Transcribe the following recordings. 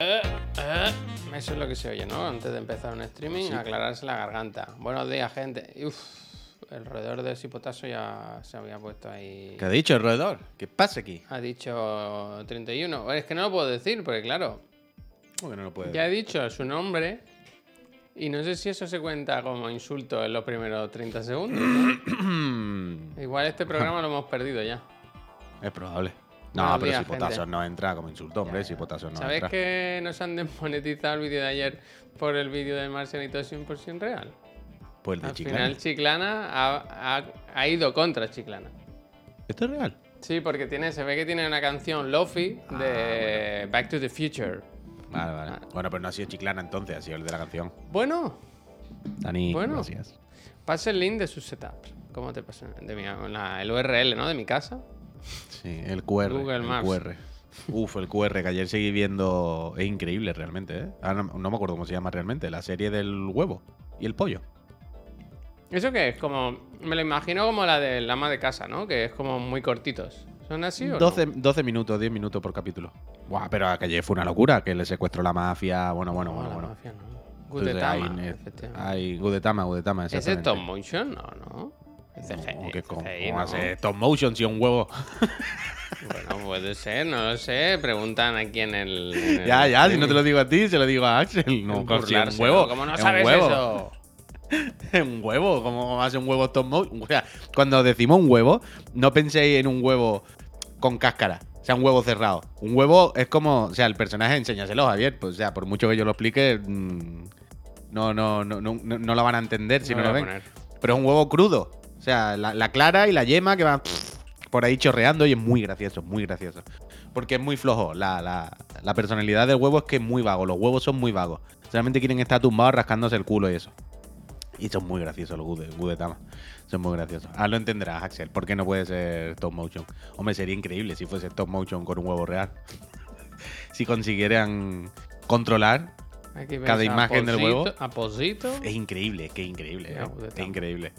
Eh, eh, Eso es lo que se oye, ¿no? Antes de empezar un streaming, aclararse la garganta. Buenos días, gente. Uf, el roedor de Sipotaso ya se había puesto ahí. ¿Qué ha dicho el roedor? ¿Qué pasa aquí? Ha dicho 31. Es que no lo puedo decir, porque claro, ¿Cómo que no lo puede ya he dicho su nombre. Y no sé si eso se cuenta como insulto en los primeros 30 segundos. ¿no? Igual este programa lo hemos perdido ya. Es probable. No, Buenos pero días, si potasio gente. no entra como insulto, hombre. Si potasio no ¿Sabes entra. que nos han desmonetizado el vídeo de ayer por el vídeo de Marcianito 100% real? Pues el de Al Chiclana. final Chiclana ha, ha- ha ido contra Chiclana. ¿Esto es real? Sí, porque tiene, se ve que tiene una canción Lofi Ah, de Back to the Future. Vale, vale. Bueno, pero no ha sido Chiclana entonces, ha sido el de la canción. Bueno, Dani, Bueno. gracias. pasa el link de su setup. ¿Cómo te pasa? De mi, la- el URL, ¿no? De mi casa. Sí, el QR. Google el. QR. Uf, el QR que ayer seguí viendo. Es increíble realmente, ¿eh? Ahora no, no me acuerdo cómo se llama realmente. La serie del huevo y el pollo. ¿Eso qué es? Como. Me lo imagino como la del ama de casa, ¿no? Que es como muy cortitos. ¿Son así o no? 12, 12 minutos, 10 minutos por capítulo. Buah, pero ayer fue una locura, que le secuestró la mafia. Bueno, bueno, No, bueno, la bueno. mafia no. Entonces, Gudetama, hay. Hay Gudetama, Gudetama, ¿Es stop motion? No, no. CGI, que ¿Cómo, CGI, ¿no? hace stop motion si es un huevo? Bueno, puede ser, no lo sé. Preguntan aquí en el. en el ya, ya, si no te lo digo a ti, se lo digo a Axel. No, si un huevo. ¿no? ¿Cómo no es sabes huevo. eso? Es un huevo, ¿cómo hace un huevo stop motion? O sea, cuando decimos un huevo, no penséis en un huevo con cáscara. O sea, un huevo cerrado. Un huevo es como, o sea, el personaje, enséñaselo, Javier. Pues, o sea, por mucho que yo lo explique, mm, no, no, no, no, no, no lo van a entender si No no, lo ven. Pero es un huevo crudo. O sea, la, la clara y la yema que van por ahí chorreando y es muy gracioso, muy gracioso. Porque es muy flojo. La, la- la personalidad del huevo es que es muy vago. Los huevos son muy vagos. Solamente quieren estar tumbados rascándose el culo y eso. Y son muy graciosos los Gude- Gudetama. Son muy graciosos. Ah, lo entenderás, Axel. ¿Por qué no puede ser stop motion? Hombre, sería increíble si fuese stop motion con un huevo real. si consiguieran controlar Cada imagen del huevo. A Posito. Es increíble, es que es increíble. Eh. Es increíble.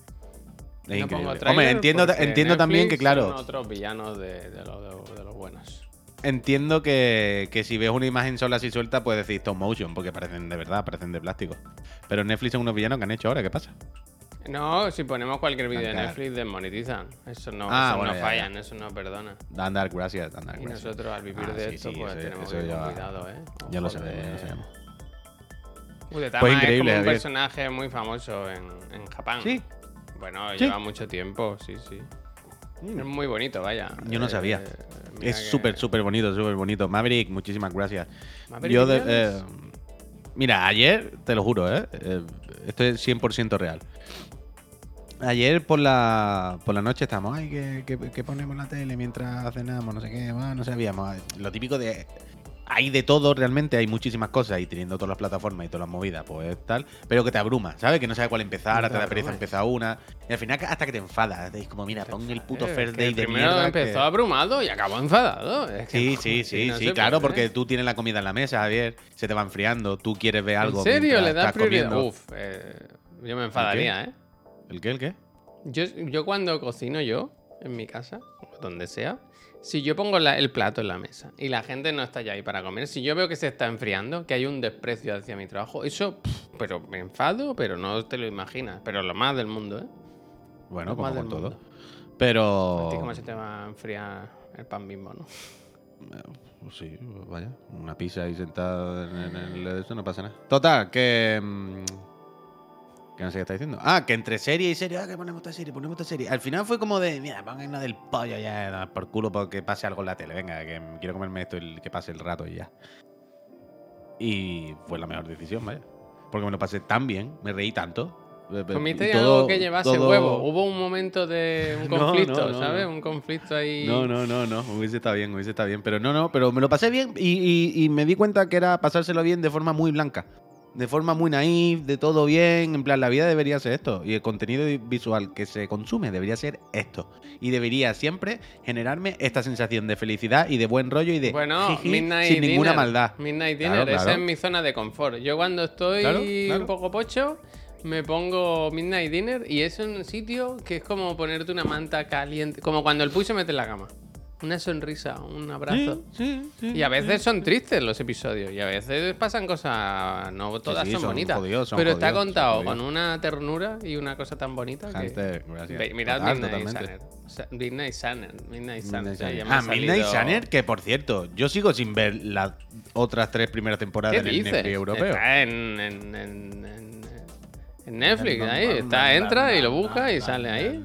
Es No increíble. Hombre, entiendo, entiendo también que, claro, son otros villanos de, de los, de- de los buenos. entiendo que, que si ves una imagen sola así suelta, puedes decir stop motion, porque parecen de verdad, parecen de plástico. Pero Netflix son unos villanos que han hecho ahora, ¿qué pasa? No, si ponemos cualquier vídeo de. Netflix, desmonetizan. Eso no, Ah, eso bueno, no ya, fallan, eso no perdona. Dan Dark, gracias, Y nosotros al vivir Ah, de sí, esto, sí, pues eso- tenemos eso que ya- cuidado, ¿eh? Ya lo sabemos, ya lo sabemos. Udetama Pues es increíble, como un Javier. personaje muy famoso en, en Japón. Sí. Bueno, Sí. lleva mucho tiempo, sí, sí. Es muy bonito, vaya. Yo no Eh, sabía. mira Es que- súper, súper bonito, súper bonito. Maverick, muchísimas gracias. Maverick Yo de- eh, mira, ayer, te lo juro, ¿eh? Eh, esto es 100% real. Ayer por la, por la noche estamos, ay, que, que- que ponemos la tele mientras cenamos, no sé qué, ah, no sabíamos. Lo típico de... Hay de todo realmente, hay muchísimas cosas y teniendo todas las plataformas y todas las movidas, pues tal, pero que te abruma, ¿sabes? Que no sabes cuál empezar, hasta te da pereza empezar una. Y al final hasta que te enfadas, es como, mira, pon el puto Eh, First que Day de primero mierda. empezó que- abrumado y acabó enfadado. Es que Sí, no, sí, sí, no sí, claro, puede. porque tú tienes la comida en la mesa, Javier, se te va enfriando, tú quieres ver algo. ¿En serio? ¿Le das prioridad? comiendo. Uf, eh, yo me enfadaría, ¿eh? ¿El qué? ¿El qué? Yo, yo cuando cocino yo, en mi casa, donde sea, si yo pongo la- el plato en la mesa y la gente no está ya ahí para comer, si yo veo que se está enfriando, que hay un desprecio hacia mi trabajo, eso, pff, pero me enfado, pero no te lo imaginas. Pero lo más del mundo, ¿eh? Bueno, Lo como más con del todo. mundo. ¿A Pero. cómo se te va a enfriar el pan mismo, no? Pues Sí, vaya. Una pizza ahí sentada en, en el. Eso no pasa nada. Total, que. mm, Que no sé qué está diciendo. Ah, que entre serie y serie, ah, que ponemos esta serie, ponemos esta serie. Al final fue como de, mira, pongan una del pollo ya, por culo porque pase algo en la tele. Venga, que quiero comerme esto y que pase el rato y ya. Y fue la mejor decisión, vaya. Porque me lo pasé tan bien, me reí tanto. ¿Comiste algo que llevase todo- huevo? Hubo un momento de un conflicto, no, no, ¿sabes? no. Un conflicto ahí. No, no, no, no. Hubiese estado bien, hubiese estado bien. Pero no, no, pero me lo pasé bien y, y- y me di cuenta que era pasárselo bien de forma muy blanca. De forma muy naif, de todo bien. En plan, la vida debería ser esto. Y el contenido visual que se consume debería ser esto. Y debería siempre generarme esta sensación de felicidad y de buen rollo y de Bueno, jiji, Midnight sin ninguna maldad. Midnight Claro, Dinner, esa es mi zona de confort. Yo cuando estoy claro. un poco pocho, me pongo Midnight Dinner y es un sitio que es como ponerte una manta caliente, como cuando el Puy se mete en la cama. Una sonrisa, un abrazo. Sí, sí, Y a veces son tristes los episodios y a veces pasan cosas, no todas sí, son, son bonitas, jodidos, son pero está jodidos, contado con una ternura y una cosa tan bonita que... Gracias. Mirad Total, Midnight. Sunner. Midnight Sunner. Midnight Sunner. Ah, Midnight salido- Sunner, que por cierto, yo sigo sin ver las otras tres primeras temporadas ¿Qué en el dices? Netflix europeo. Está en, en, en, en- en Netflix, ahí. Está, entra y lo busca y sale ahí.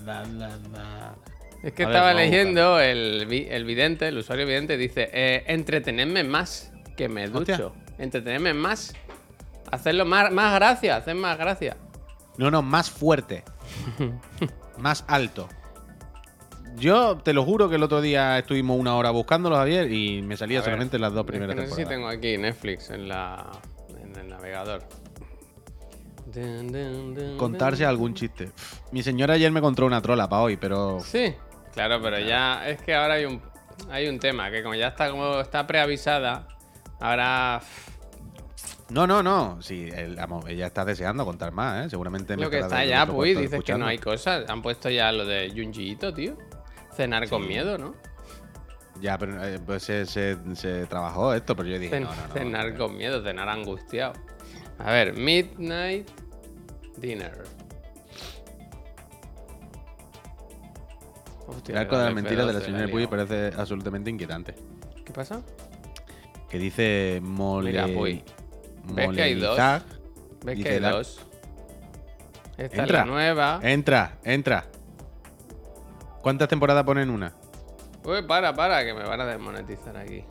Es que A estaba leyendo el, el vidente, el usuario vidente, dice, eh, entretenerme más que me Hostia. ducho. Entretenerme más. Hacerlo más, más gracia, hacer más gracia. No, no, más fuerte. más alto. Yo te lo juro que el otro día estuvimos una hora buscándolo, Javier, y me salía ver, solamente las dos primeras no sé si tengo aquí Netflix en, la, en el navegador. Contarse algún chiste. Mi señora ayer me encontró una trola para hoy, pero Sí, claro, pero ya es que ahora hay un, hay un tema, que como ya está como está preavisada, ahora No, no, no. Sí, el- ella está deseando contar más, ¿eh? Seguramente me lo que está ya, pues, dices que no hay cosas. Han puesto ya lo de Junjiito, tío. Cenar con miedo, ¿no? Ya, pero eh, pues se, se- se trabajó esto, pero yo dije, Cen- no, no, no. cenar con miedo, cenar angustiado. A ver, Midnight Dinner. Hostia, El arco de dale las mentiras de la F12, señora la Puy parece absolutamente inquietante. ¿Qué pasa? Que dice mole... Mira, Puy. ¿Ves que hay dos? ¿Ves que hay la- dos? Esta Entra. es la nueva. Entra, entra. ¿Cuántas temporadas ponen una? Uy, para, para, que me van a desmonetizar aquí.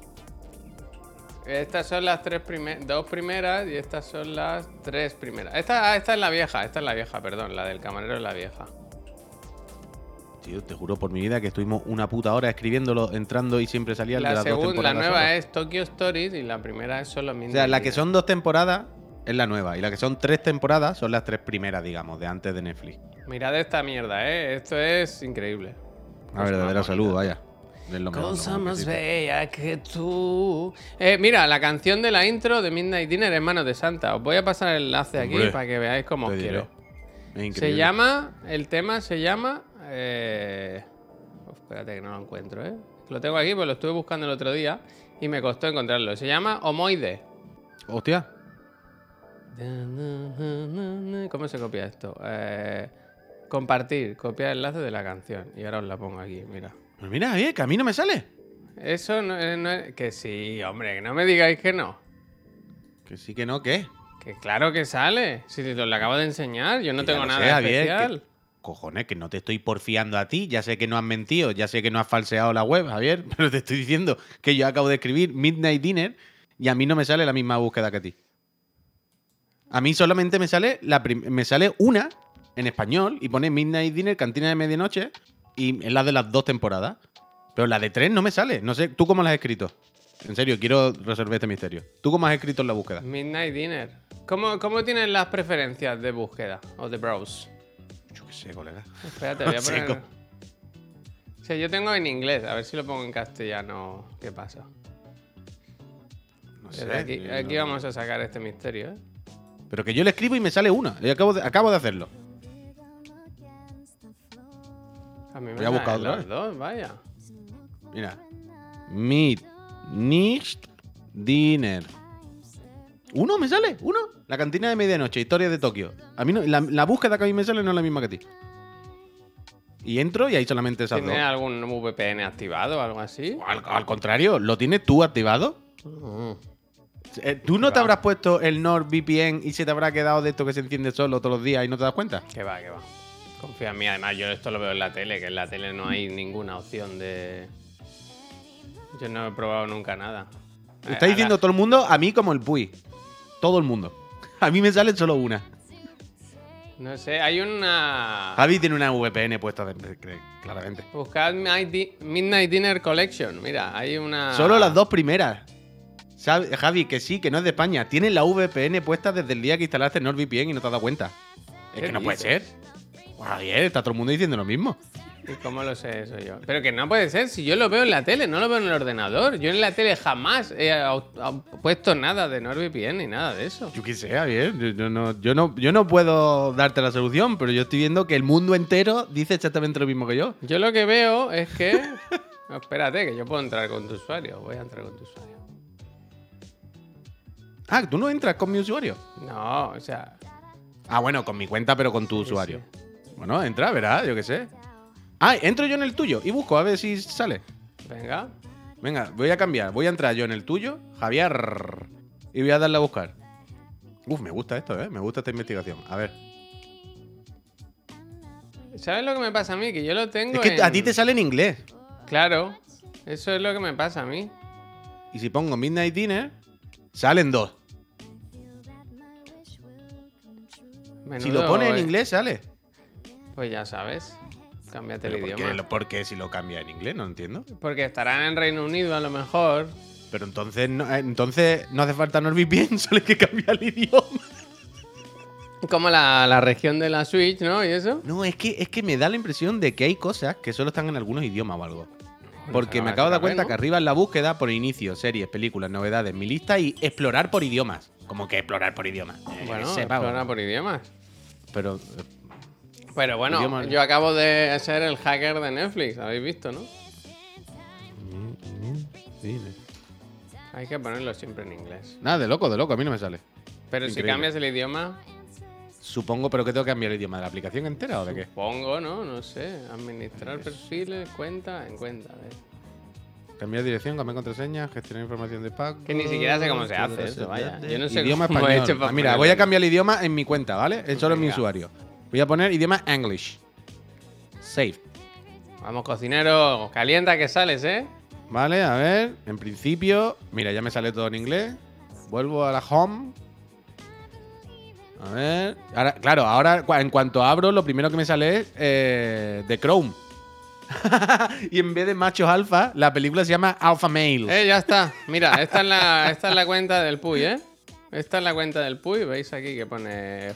Estas son las tres primeras, dos primeras y estas son las tres primeras. Esta, ah, esta es la vieja, esta es la vieja, perdón, la del camarero es la vieja. Tío, te juro por mi vida que estuvimos una puta hora escribiéndolo, entrando y siempre salía el de La las dos segunda, la temporadas. nueva solo. es Tokyo Stories y la primera es solo O sea, la que son dos temporadas es la nueva. Y la que son tres temporadas son las tres primeras, digamos, de antes de Netflix. Mirad esta mierda, eh. Esto es increíble. A verdadero saludo, vaya. Cosa más bella que tú. Eh, mira, la canción de la intro de Midnight Dinner es Manos de Santa. Os voy a pasar el enlace aquí Hombre, para que veáis cómo os quiero. Se llama, el tema se llama. Eh... uf, espérate que no lo encuentro, ¿eh? Lo tengo aquí, pues lo estuve buscando el otro día y me costó encontrarlo. Se llama Homoide. Hostia. ¿Cómo se copia esto? Eh, compartir, copiar el enlace de la canción. Y ahora os la pongo aquí, mira. Pues mira, eh, que a mí no me sale. Eso no, es- no es. Que sí, hombre, que no me digáis que no. Que sí que no, ¿qué? Que claro que sale. Si te lo acabo de enseñar, yo no Que tengo nada sé, Javier, que- especial. Cojones, que no te estoy porfiando a ti. Ya sé que no has mentido, ya sé que no has falseado la web, Javier, pero te estoy diciendo que yo acabo de escribir Midnight Dinner y a mí no me sale la misma búsqueda que a ti. A mí solamente me sale la me sale una en español y pone Midnight Dinner, cantina de medianoche y es la de las dos temporadas. Pero la de tres no me sale. No sé, ¿tú cómo la has escrito? En serio, quiero resolver este misterio. ¿Tú cómo has escrito en la búsqueda? Midnight Dinner. ¿Cómo, ¿Cómo tienes las preferencias de búsqueda o de browse? Sé, colega. Espérate, voy a poner. O sea, yo tengo en inglés, a ver si lo pongo en castellano. ¿Qué pasa? No sé. aquí, eh, aquí no- vamos a sacar este misterio, ¿eh? Pero que yo le escribo y me sale una. Yo acabo de, acabo de hacerlo. A mí me Voy a buscar otra los dos, vaya. Mira. Meet nicht dinner. ¿Uno me sale? ¿Uno? La cantina de medianoche, historia de Tokio. A mí no, la, la búsqueda que a mí me sale no es la misma que a ti. Y entro y hay solamente esas dos. ¿Tienes algún VPN activado o algo así? Al, al contrario, ¿lo tienes tú activado? Mm. Eh, ¿Tú no te va. habrás puesto el NordVPN y se te habrá quedado de esto que se enciende solo todos los días y no te das cuenta? Que va, que va. Confía en mí. Además, yo esto lo veo en la tele, que en la tele no hay ninguna opción de. Yo no he probado nunca nada. Eh, Está a diciendo la- todo el mundo a mí como el Puy. Todo el mundo. A mí me sale solo una. No sé, hay una. Javi tiene una VPN puesta, de- de- claramente. Buscad Midnight Di- Midnight Dinner Collection. Mira, hay una. Solo las dos primeras. Javi, que sí, que no es de España. Tiene la VPN puesta desde el día que instalaste NordVPN y no te has dado cuenta. Es ¿Qué que no puede ser. Javier, está todo el mundo diciendo lo mismo. ¿Y cómo lo sé eso yo? Pero que no puede ser, si yo lo veo en la tele, no lo veo en el ordenador. Yo en la tele jamás he puesto nada de NordVPN ni nada de eso. Yo qué sé, Javier. Yo, yo no, yo, no, yo no puedo darte la solución, pero yo estoy viendo que el mundo entero dice exactamente lo mismo que yo. Yo lo que veo es que. No, espérate, que yo puedo entrar con tu usuario. Voy a entrar con tu usuario. Ah, tú no entras con mi usuario. No, o sea. Ah, bueno, con mi cuenta, pero con tu Sí, usuario. Bueno, entra, verás, yo qué sé. Ah, entro yo en el tuyo y busco a ver si sale. Venga. Venga, voy a cambiar. Voy a entrar yo en el tuyo, Javier. Y voy a darle a buscar. Uf, me gusta esto, ¿eh? Me gusta esta investigación. A ver. ¿Sabes lo que me pasa a mí? Que yo lo tengo. Es que a ti te sale en inglés. Claro. Eso es lo que me pasa a mí. Y si pongo Midnight Dinner, salen dos. Si lo pone en inglés, sale. Pues ya sabes. Cámbiate el Pero ¿por, idioma. qué, por qué si lo cambia en inglés? No entiendo. Porque estarán en Reino Unido a lo mejor. Pero entonces no, eh, entonces no hace falta NordVPN, solo hay que cambiar el idioma. Como la, la región de la Switch, ¿no? Y eso. No, es que, es que me da la impresión de que hay cosas que solo están en algunos idiomas o algo. Porque me acabo de dar cuenta ¿no? que arriba en la búsqueda, por inicio, series, películas, novedades, mi lista y explorar por idiomas. Como que explorar por idiomas. Eh, Bueno, ese pavo. explora por idiomas. Pero. Pero bueno, yo acabo de ser el hacker de Netflix, habéis visto, ¿no? Hay que ponerlo siempre en inglés. Nada, de loco, de loco, a mí no me sale. Pero si cambias el idioma, Supongo, pero que tengo que cambiar el idioma de la aplicación entera o de qué? pongo, ¿no? No sé. Administrar perfiles, cuenta, en cuenta. a ver. Cambiar dirección, cambiar contraseña, gestionar información de pago. Que ni siquiera sé cómo se hace eso, vaya. Yo no sé idioma cómo he español. hecho para Ah, mira, ponerlo. voy a cambiar el idioma en mi cuenta, ¿vale? Es solo en mi usuario. Voy a poner idioma English. Save. Vamos, cocinero, calienta que sales, ¿eh? Vale, a ver. En principio, mira, ya me sale todo en inglés. Vuelvo a la home. A ver. Ahora, claro, ahora en cuanto abro, lo primero que me sale es eh, de Chrome. y en vez de machos alfa, la película se llama Alpha Male. Eh, ya está. Mira, esta es la, esta es la cuenta del Puy, ¿eh? Esta es la cuenta del Puy. ¿Veis aquí que pone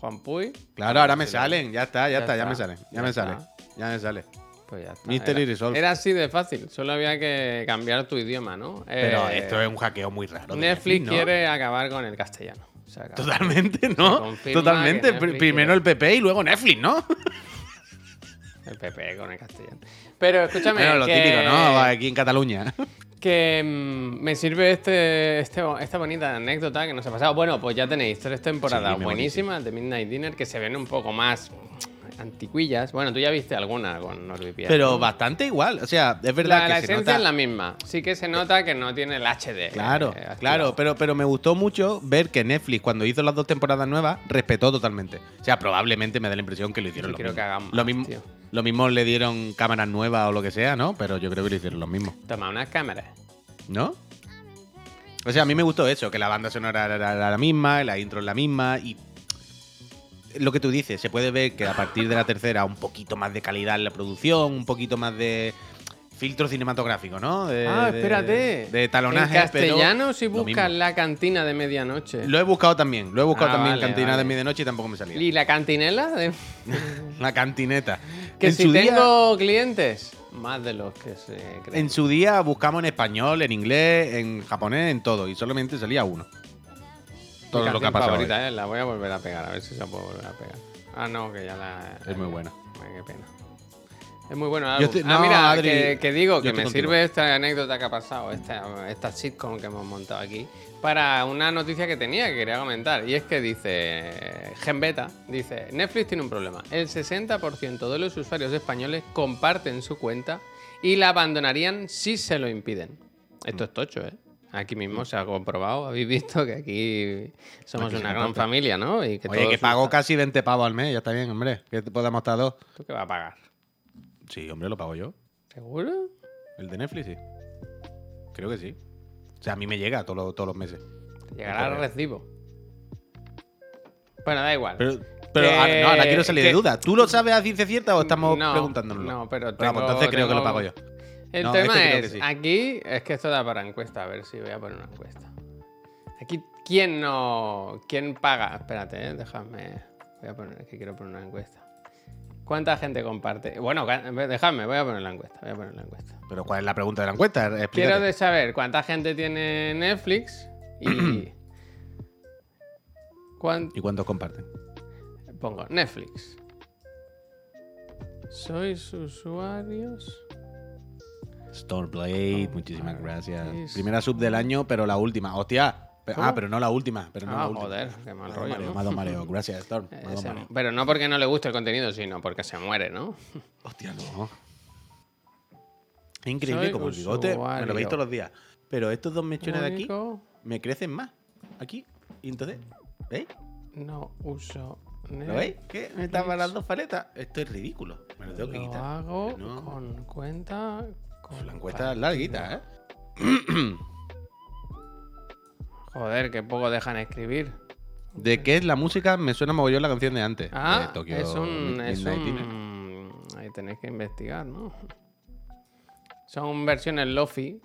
Juan Puy? Claro, ahora me salen. Ya está, ya, Ya está, ya me salen. Ya, Ya me sale. Ya me sale. Pues ya está. Mystery era, era así de fácil. Solo había que cambiar tu idioma, ¿no? Pero Eh, esto es un hackeo muy raro. Netflix ¿no? quiere acabar con el castellano. Totalmente, ¿no? Totalmente. Primero el PP y luego Netflix, ¿no? El PP con el castellano. Pero escúchame. Bueno, lo que- típico, ¿no? Aquí en Cataluña. Que mm, me sirve este, este, esta bonita anécdota que nos ha pasado. Bueno, pues ya tenéis tres temporadas Sí, buenísimas de Midnight Dinner que se ven un poco más anticuillas. Bueno, tú ya viste alguna con NordVPN. Pero ¿no? bastante igual. O sea, es verdad la, que la se esencia nota... es la misma. Sí que se nota que no tiene el HD. Claro, eh, activado. claro, pero, pero me gustó mucho ver que Netflix, cuando hizo las dos temporadas nuevas, respetó totalmente. O sea, probablemente me da la impresión que lo hicieron Yo lo mismo. que lo mismo. tío. Lo mismo le dieron cámaras nuevas o lo que sea, ¿no? Pero yo creo que lo hicieron lo mismo, Toma unas cámaras. ¿no? O sea, a mí me gustó eso, que la banda sonora era la misma, la intro es la misma y lo que tú dices, se puede ver que a partir de la tercera un poquito más de calidad en la producción, un poquito más de filtro cinematográfico, ¿no? De- ah, espérate. De, talonaje, En castellano, si buscas la cantina de medianoche. Lo he buscado también, lo he buscado Ah, también vale, cantina vale. de medianoche y tampoco me salía. ¿Y la cantinela? De- La cantineta. Que en, si su día, tengo clientes, más de los que se creen. en su día buscamos en español, en inglés, en japonés, en todo, y solamente salía uno. Mi Todo lo que ha pasado. favorita, eh, La voy a volver a pegar, a ver si se la puedo volver a pegar. Ah, no, que ya la. Es muy buena. Ay, qué pena. Es muy bueno el estoy- ah, no, mira, Adri, que, que digo que me contigo. sirve esta anécdota que ha pasado, esta, esta sitcom que hemos montado aquí, para una noticia que tenía que quería comentar. Y es que dice, Genbeta, dice, Netflix tiene un problema. El 60% de los usuarios españoles comparten su cuenta y la abandonarían si se lo impiden. Esto es tocho, ¿eh? Aquí mismo se ha comprobado, habéis visto que aquí somos Aquí una gran familia, ¿no? Y que Oye, que pago usan- casi 20 pavos al mes, ya está bien, hombre. Que te podamos estar dos. ¿Tú qué vas a pagar? Sí, hombre, lo pago yo. ¿Seguro? El de Netflix, sí. Creo que sí. O sea, a mí me llega todos los, todos los meses. Llegará el recibo. Bueno, da igual. Pero, pero Que- ahora, no, ahora quiero salir de duda. ¿Tú lo sabes a ciencia cierta o estamos No, preguntándonos? no, pero Ah, pues tengo- entonces creo que lo tengo- pago yo. El No, tema este es, sí. aquí, es que esto da para encuesta, a ver si voy a poner una encuesta. Aquí, ¿quién no, quién paga? Espérate, eh, déjame, voy a poner, que quiero poner una encuesta. ¿Cuánta gente comparte? Bueno, déjame, voy a poner la encuesta, voy a poner la encuesta. Pero ¿cuál es la pregunta de la encuesta? Explícate. Quiero de saber cuánta gente tiene Netflix y... ¿Y cuántos comparten? Pongo Netflix. ¿Sois usuarios Stormblade, Oh, muchísimas gracias. Primera sub del año, pero la última. Hostia. Ah, pero no la última. Pero no Ah, la última. joder, qué mal rollo, mareo, ¿no? me ha dado mareo. Gracias, Storm. Me ha Eh, mareo. pero no porque no le guste el contenido, sino porque se muere, ¿no? Hostia, no. Es increíble Soy como el bigote. Me lo veis todos los días. Pero estos dos mechones de aquí me crecen más. Aquí. Y entonces, ¿veis? No uso ¿Lo veis? ¿Qué? Me tapan las dos paletas. Esto es ridículo. Me lo tengo que Lo quitar. hago No. con cuenta. La encuesta es larguita, ¿eh? Joder, que poco dejan escribir. ¿De qué es la música? Me suena mogollón la canción de antes. de Ah, Tokio es un. Es un ahí tenéis que investigar, ¿no? Son versiones Lofi.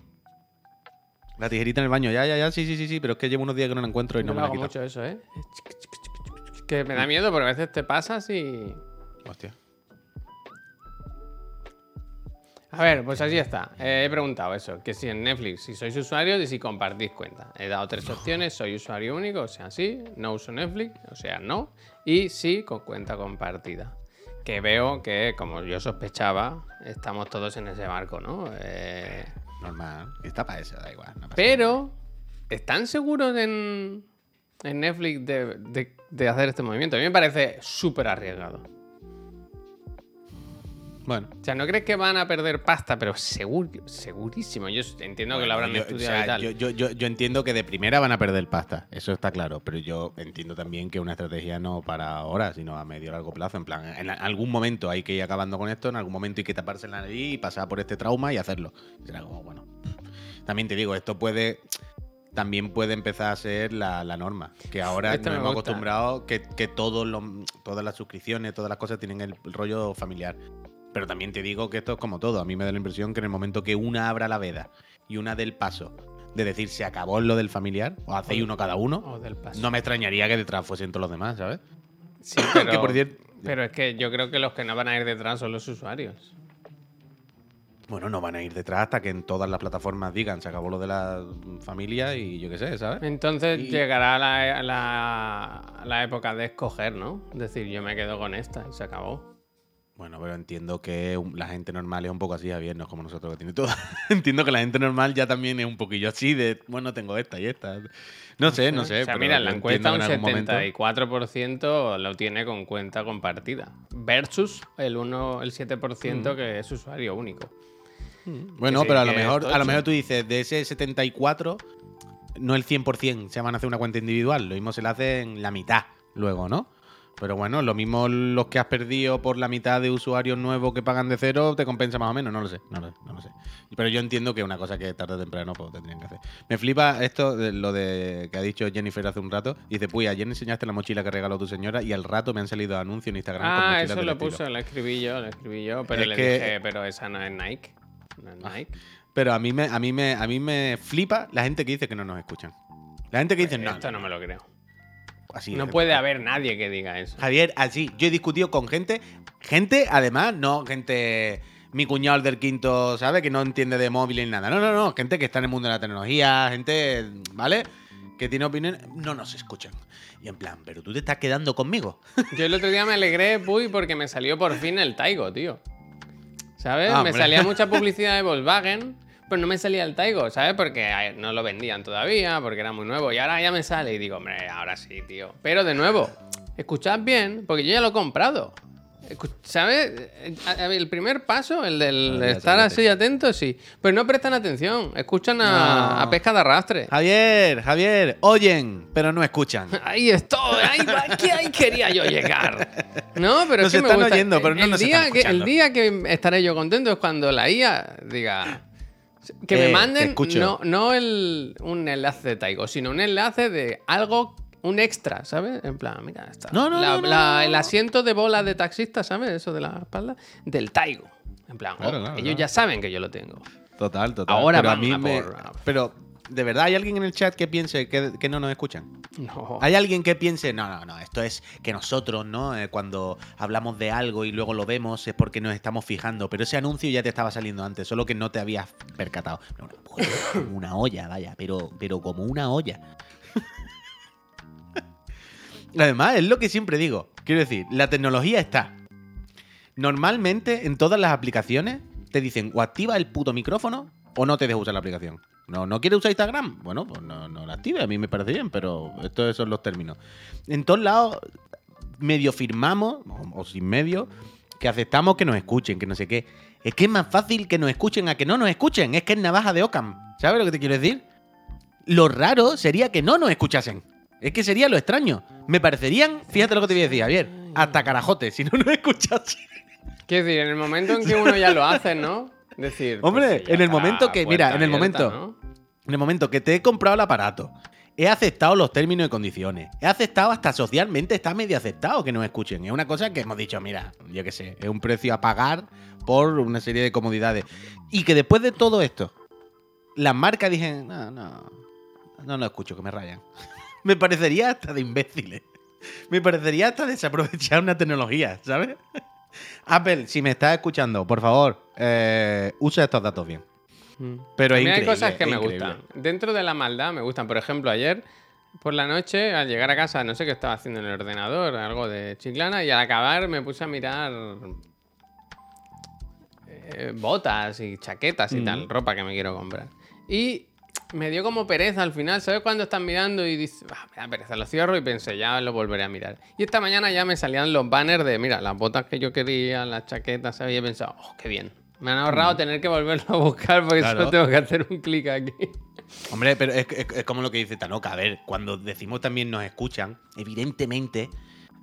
La tijerita en el baño. Ya, ya, ya. Sí, sí, sí, sí. Pero es que llevo unos días que no la encuentro y no me la hago quito. mucho eso, ¿eh? Que me da miedo porque a veces te pasas y. Hostia. A ver, pues así está. Eh, he preguntado eso, que si en Netflix, si sois usuarios y si compartís cuenta. He dado tres opciones, soy usuario único, o sea, sí, no uso Netflix, o sea, no, y sí con cuenta compartida. Que veo que, como yo sospechaba, estamos todos en ese barco, ¿no? Eh, Normal. Está para eso, da igual. no pero, ¿están seguros en, en Netflix de, de- de hacer este movimiento? A mí me parece súper arriesgado. Bueno. O sea, ¿no crees que van a perder pasta? Pero seguro, segurísimo. Yo entiendo que lo habrán yo, estudiado o sea, y tal. Yo, yo- yo- entiendo que de primera van a perder pasta, eso está claro, pero yo entiendo también que una estrategia no para ahora, sino a medio largo plazo. En plan, en algún momento hay que ir acabando con esto, en algún momento hay que taparse la nariz y pasar por este trauma y hacerlo. Será como, bueno. También te digo, esto puede. También puede empezar a ser la, la norma. Que ahora Esto nos hemos gusta. acostumbrado que, que todos los, todas las suscripciones, todas las cosas tienen el rollo familiar. Pero también te digo que esto es como todo. A mí me da la impresión que en el momento que una abra la veda y una del paso de decir se acabó lo del familiar, o hacéis uno cada uno, O del paso. no me extrañaría que detrás fuesen todos los demás, ¿sabes? Sí, pero, que por cierto- pero es que yo creo que los que no van a ir detrás son los usuarios. Bueno, no van a ir detrás hasta que en todas las plataformas digan se acabó lo de la familia y yo qué sé, ¿sabes? Entonces Y- llegará la, la- la época de escoger, ¿no? Es decir, yo me quedo con esta y se acabó. Bueno, pero entiendo que la gente normal es un poco así, Javier, no es como nosotros que tiene todo. entiendo que la gente normal ya también es un poquillo así de, bueno, tengo esta y esta. No sé, no sé. o sea, mira, en la encuesta un entiendo que en algún momento- 74% lo tiene con cuenta compartida. Versus el 1, el 7% Mm. que es usuario único. Bueno, sí, pero a lo mejor, a lo mejor tú dices, de ese 74, no el 100% se van a hacer una cuenta individual, lo mismo se le hace en la mitad luego, ¿no? Pero bueno, lo mismo los que has perdido por la mitad de usuarios nuevos que pagan de cero te compensa más o menos, no lo sé, no lo, no lo sé. Pero yo entiendo que es una cosa que tarde o temprano pues, tendrían que hacer. Me flipa esto, de lo de que ha dicho Jennifer hace un rato. Dice, pues ayer enseñaste la mochila que regaló tu señora y al rato me han salido anuncios en Instagram Ah, eso lo estilo". puso, lo escribí yo, lo escribí yo, pero Es le que- dije, pero esa no es Nike. No es Nike. Pero a mí me, a mí me, a mí me flipa la gente que dice que no nos escuchan. La gente que dice, no, Esto no me lo creo. Así No es". puede haber nadie que diga eso. Javier, así, yo he discutido con gente, gente, además, no gente, mi cuñado el del quinto, ¿sabe? Que no entiende de móvil ni nada. No, no, no, gente que está en el mundo de la tecnología, gente, ¿vale? Que tiene opinión, no nos escuchan. Y en plan, pero tú te estás quedando conmigo. Yo el otro día me alegré, Puy, porque me salió por fin el Taigo, tío. ¿Sabes? Ah, me salía mucha publicidad de Volkswagen, pero no me salía el Taigo, ¿sabes? Porque no lo vendían todavía, porque era muy nuevo. Y ahora ya me sale y digo, hombre, ahora sí, tío. Pero de nuevo, escuchad bien, porque yo ya lo he comprado. ¿Sabes? El primer paso, el del estar así atento, sí. Pero no prestan atención, escuchan a, No. a pesca de arrastre. Javier, Javier, oyen, pero no escuchan. Ahí estoy, ahí, aquí ahí quería yo llegar. No, pero Nos es que me están gusta. oyendo, pero no el nos día están que, El día que estaré yo contento es cuando la IA diga. Que Eh, me te manden no, no el, un enlace de Taigo, sino un enlace de algo, un extra, ¿sabes? En plan, mira, está. No, no, la- no, la- El asiento de bola de taxista, ¿sabes? Eso de la espalda. Del Taigo. En plan, Claro, oh, claro, ellos claro. ya saben que yo lo tengo. Total, total. Ahora pero a mí a me- por- Pero, ¿de verdad hay alguien en el chat que piense que, que no nos escuchan? No. ¿Hay alguien que piense, no, no, no, esto es que nosotros, ¿no? Eh, cuando hablamos de algo y luego lo vemos es porque nos estamos fijando, pero ese anuncio ya te estaba saliendo antes, solo que no te habías percatado. No, no, como una olla, vaya, pero, pero como una olla. Además, es lo que siempre digo. Quiero decir, la tecnología está. Normalmente, en todas las aplicaciones, te dicen o activa el puto micrófono o no te deja usar la aplicación. No, ¿no quieres usar Instagram? Bueno, pues no, no la active, a mí me parece bien, pero estos son los términos. En todos lados, medio firmamos, o, sin medio, que aceptamos que nos escuchen, que no sé qué. Es que es más fácil que nos escuchen a que no nos escuchen. Es que es navaja de Ockham. ¿Sabes lo que te quiero decir? Lo raro sería que no nos escuchasen. Es que sería lo extraño. Me parecerían, fíjate lo que te voy a decir, Javier, hasta carajotes si no nos escuchasen. Quiero decir, en el momento en que uno ya lo hace, ¿no? Decir. pues Hombre, en el momento que- mira, en el momento- ¿no? En el momento que te he comprado el aparato, he aceptado los términos y condiciones, he aceptado hasta socialmente, está medio aceptado que nos escuchen. Es una cosa que hemos dicho, mira, yo qué sé, es un precio a pagar por una serie de comodidades. Y que después de todo esto, las marcas dicen, no, no, no lo escucho, que me rayan. me parecería hasta de imbéciles. Me parecería hasta desaprovechar una tecnología, ¿sabes? Apple, si me estás escuchando, por favor, eh, usa estos datos bien. Mm. Pero es hay cosas que es me increíble. gustan. Dentro de la maldad me gustan. Por ejemplo, ayer por la noche, al llegar a casa, no sé qué estaba haciendo en el ordenador, algo de chiclana, y al acabar me puse a mirar eh, botas y chaquetas y Mm. tal, ropa que me quiero comprar. Y me dio como pereza al final, ¿sabes cuando estás mirando y dices, ah, me da pereza, lo cierro y pensé, ya lo volveré a mirar. Y esta mañana ya me salían los banners de, mira, las botas que yo quería, las chaquetas, ¿sabes? Y he pensado, oh, qué bien. Me han ahorrado tener que volverlo a buscar porque Mm. Claro. solo tengo que hacer un clic aquí. Hombre, pero es, es- es como lo que dice Tanoka. A ver, cuando decimos también nos escuchan, evidentemente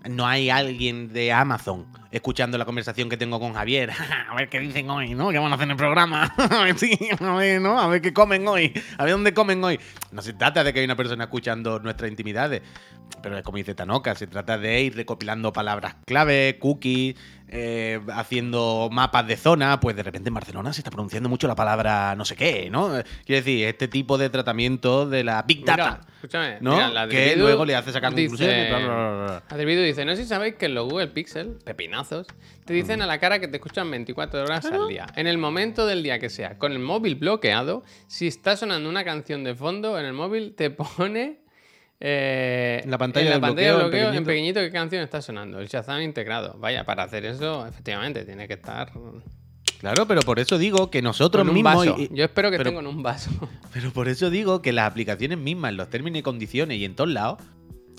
no hay alguien de Amazon escuchando la conversación que tengo con Javier. a ver qué dicen hoy, ¿no? ¿Qué van a hacer en el programa? a ver, sí, a ver, ¿no? A ver qué comen hoy. A ver dónde comen hoy. No se trata de que hay una persona escuchando nuestras intimidades. Pero es como dice Tanoka, se trata de ir recopilando palabras clave, cookies, eh, haciendo mapas de zona. Pues de repente en Barcelona se está pronunciando mucho la palabra no sé qué, ¿no? Quiero decir, este tipo de tratamiento de la Big Data. Mira, escúchame, ¿no? mira, la que luego le hace sacar dice- conclusiones. bla, dice, no sé si sabéis que en los Google Pixel, pepinazos, te dicen a la cara que te escuchan 24 horas al día. En el momento del día que sea, con el móvil bloqueado, si está sonando una canción de fondo en el móvil, te pone... eh, En la pantalla en la del pantalla bloqueo, en en pequeñito. pequeñito qué canción está sonando. El Shazam integrado. Vaya, para hacer eso, efectivamente, tiene que estar Claro, pero por eso digo que nosotros con mismos. vaso. Yo espero que pero- estén con un vaso. Pero por eso digo que las aplicaciones mismas, en los términos y condiciones y en todos lados,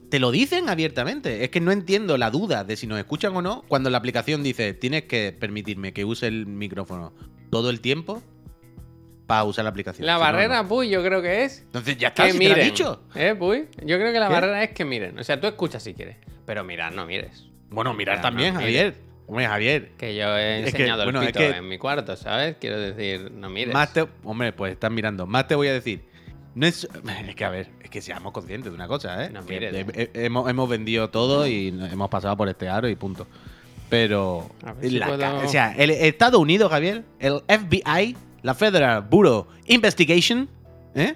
te lo dicen abiertamente. Es que no entiendo la duda de si nos escuchan o no cuando la aplicación dice tienes que permitirme que use el micrófono todo el tiempo para usar la aplicación. La Si barrera, no. Puy, yo creo que es Entonces ya está, que si te lo miren. dicho. ¿Eh, Puy? Yo creo que la ¿Qué? barrera es que miren. O sea, tú escuchas si quieres, pero mirar no mires. Bueno, mirar también, no, Javier. Hombre, Javier. Que yo he Es que, enseñado bueno, el es pito que- en mi cuarto, ¿sabes? Quiero decir, no mires. Más te, hombre, pues están mirando. Más te voy a decir. No es, es que a ver, es que seamos conscientes de una cosa, ¿eh? No mires. he- hemos, hemos vendido todo y hemos pasado por este aro y punto. Pero si la puedo- o sea, el Estados Unidos, Javier, el FBI, la Federal Bureau Investigation, ¿eh?